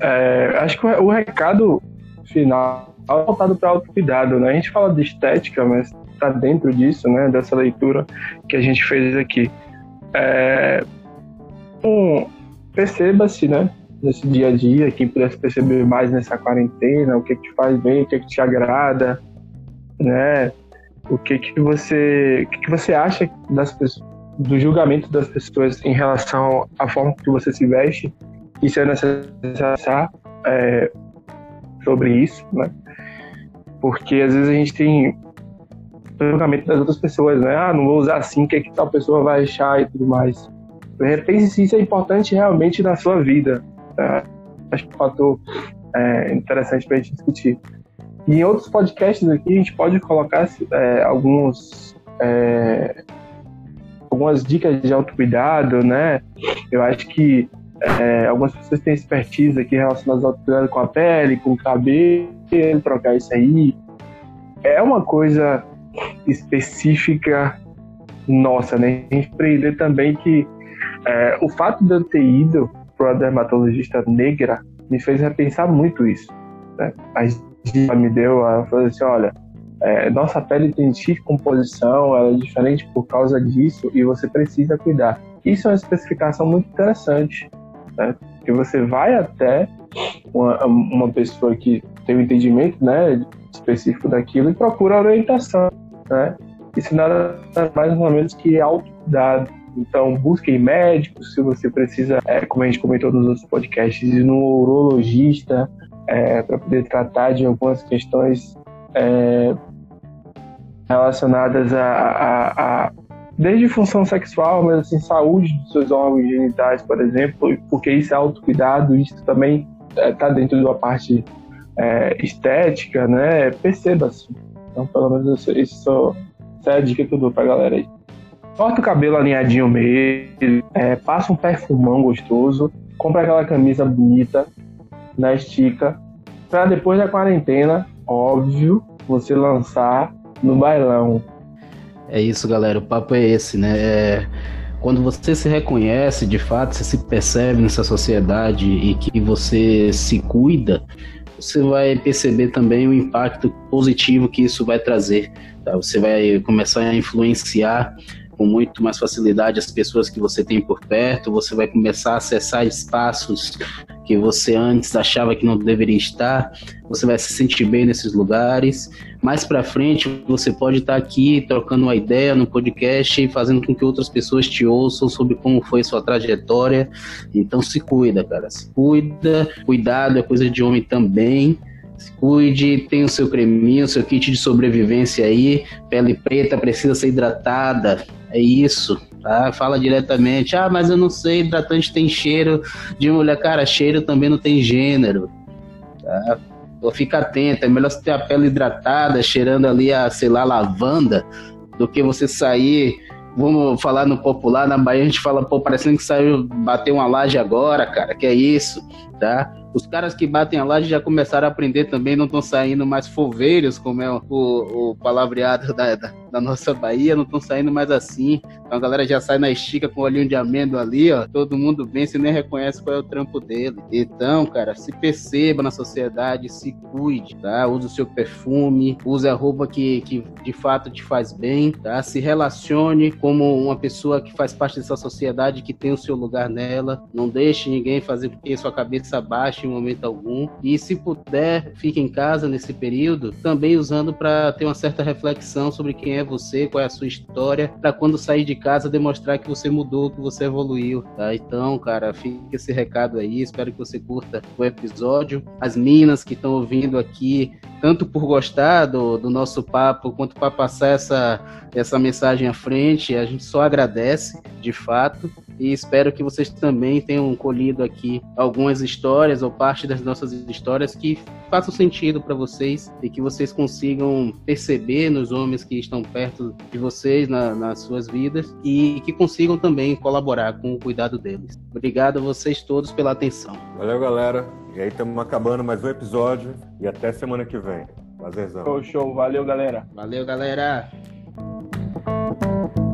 É, acho que o recado final voltado para autocuidado, né? A gente fala de estética, mas está dentro disso, né? Dessa leitura que a gente fez aqui. É, um, perceba-se, né? Nesse dia a dia, quem pudesse perceber mais nessa quarentena, o que, que te faz bem, o que, que te agrada, né? O que que você, o que, que você acha das pessoas, do julgamento das pessoas em relação à forma que você se veste? Isso é necessário é, sobre isso, né? Porque às vezes a gente tem julgamento das outras pessoas, né? Ah, não vou usar assim, o que, que tal pessoa vai achar e tudo mais. Pense se isso é importante realmente na sua vida. Tá? Acho que é um fator é, interessante para a gente discutir. E em outros podcasts aqui, a gente pode colocar é, alguns, é, algumas dicas de autocuidado, né? Eu acho que é, algumas pessoas têm expertise aqui relacionadas ao autocuidado com a pele, com o cabelo, trocar isso aí. É uma coisa específica nossa, né? A gente aprender também que é, o fato de eu ter ido para uma dermatologista negra me fez repensar muito isso. Né? A me deu, ela falou assim, olha, é, nossa pele tem X composição, ela é diferente por causa disso e você precisa cuidar. Isso é uma especificação muito interessante, né? que você vai até uma, uma pessoa que tem um entendimento né, específico daquilo e procura orientação. Né? Isso nada mais ou menos que autocuidado. Então, busquem médicos se você precisa, é, como a gente comentou nos outros podcasts, ir no urologista é, para poder tratar de algumas questões é, relacionadas a, a, a, desde função sexual, mas assim, saúde dos seus órgãos genitais, por exemplo, porque isso é autocuidado, isso também está é, dentro de uma parte é, estética, né? Perceba-se. Então, pelo menos isso, essa é a dica que eu dou para a galera aí corta o cabelo alinhadinho mesmo, é, passa um perfumão gostoso, compra aquela camisa bonita, na estica, para depois da quarentena, óbvio, você lançar no bailão. É isso, galera. O papo é esse, né? É, quando você se reconhece, de fato, você se percebe nessa sociedade e que você se cuida, você vai perceber também o impacto positivo que isso vai trazer. Tá? Você vai começar a influenciar com muito mais facilidade as pessoas que você tem por perto, você vai começar a acessar espaços que você antes achava que não deveria estar, você vai se sentir bem nesses lugares. Mais para frente, você pode estar aqui trocando uma ideia no podcast e fazendo com que outras pessoas te ouçam sobre como foi sua trajetória. Então se cuida, cara, se cuida. Cuidado é coisa de homem também. Se cuide, tem o seu creminho, o seu kit de sobrevivência aí. Pele preta precisa ser hidratada. É isso, tá? Fala diretamente. Ah, mas eu não sei, hidratante tem cheiro de mulher. Cara, cheiro também não tem gênero. Tá? Então fica atento, é melhor você ter a pele hidratada, cheirando ali a, sei lá, lavanda, do que você sair. Vamos falar no popular, na Bahia a gente fala, pô, parecendo que saiu bater uma laje agora, cara, que é isso, tá? Os caras que batem a laje já começaram a aprender também, não estão saindo mais foveiros, como é o, o palavreado da, da, da, nossa Bahia, não estão saindo mais assim. Então a galera já sai na estica com o olhinho de amêndoa ali, ó. Todo mundo bem, você nem reconhece qual é o trampo dele. Então, cara, se perceba na sociedade, se cuide, tá? Use o seu perfume, use a roupa que, que de fato te faz bem, tá? Se relacione como uma pessoa que faz parte dessa sociedade, que tem o seu lugar nela. Não deixe ninguém fazer com que sua cabeça baixe em momento algum. E se puder, fique em casa nesse período, também usando para ter uma certa reflexão sobre quem é você, qual é a sua história, para quando sair de casa demonstrar que você mudou, que você evoluiu, tá? Então, cara, fica esse recado aí, espero que você curta o episódio. As minas que estão ouvindo aqui, tanto por gostar do, do nosso papo, quanto para passar essa, essa mensagem à frente, a gente só agradece, de fato e espero que vocês também tenham colhido aqui algumas histórias ou parte das nossas histórias que façam sentido para vocês e que vocês consigam perceber nos homens que estão perto de vocês na, nas suas vidas e que consigam também colaborar com o cuidado deles. Obrigado a vocês todos pela atenção. Valeu, galera. E aí estamos acabando mais um episódio e até semana que vem. Prazerzão. Show, show. Valeu, galera. Valeu, galera. Thank you.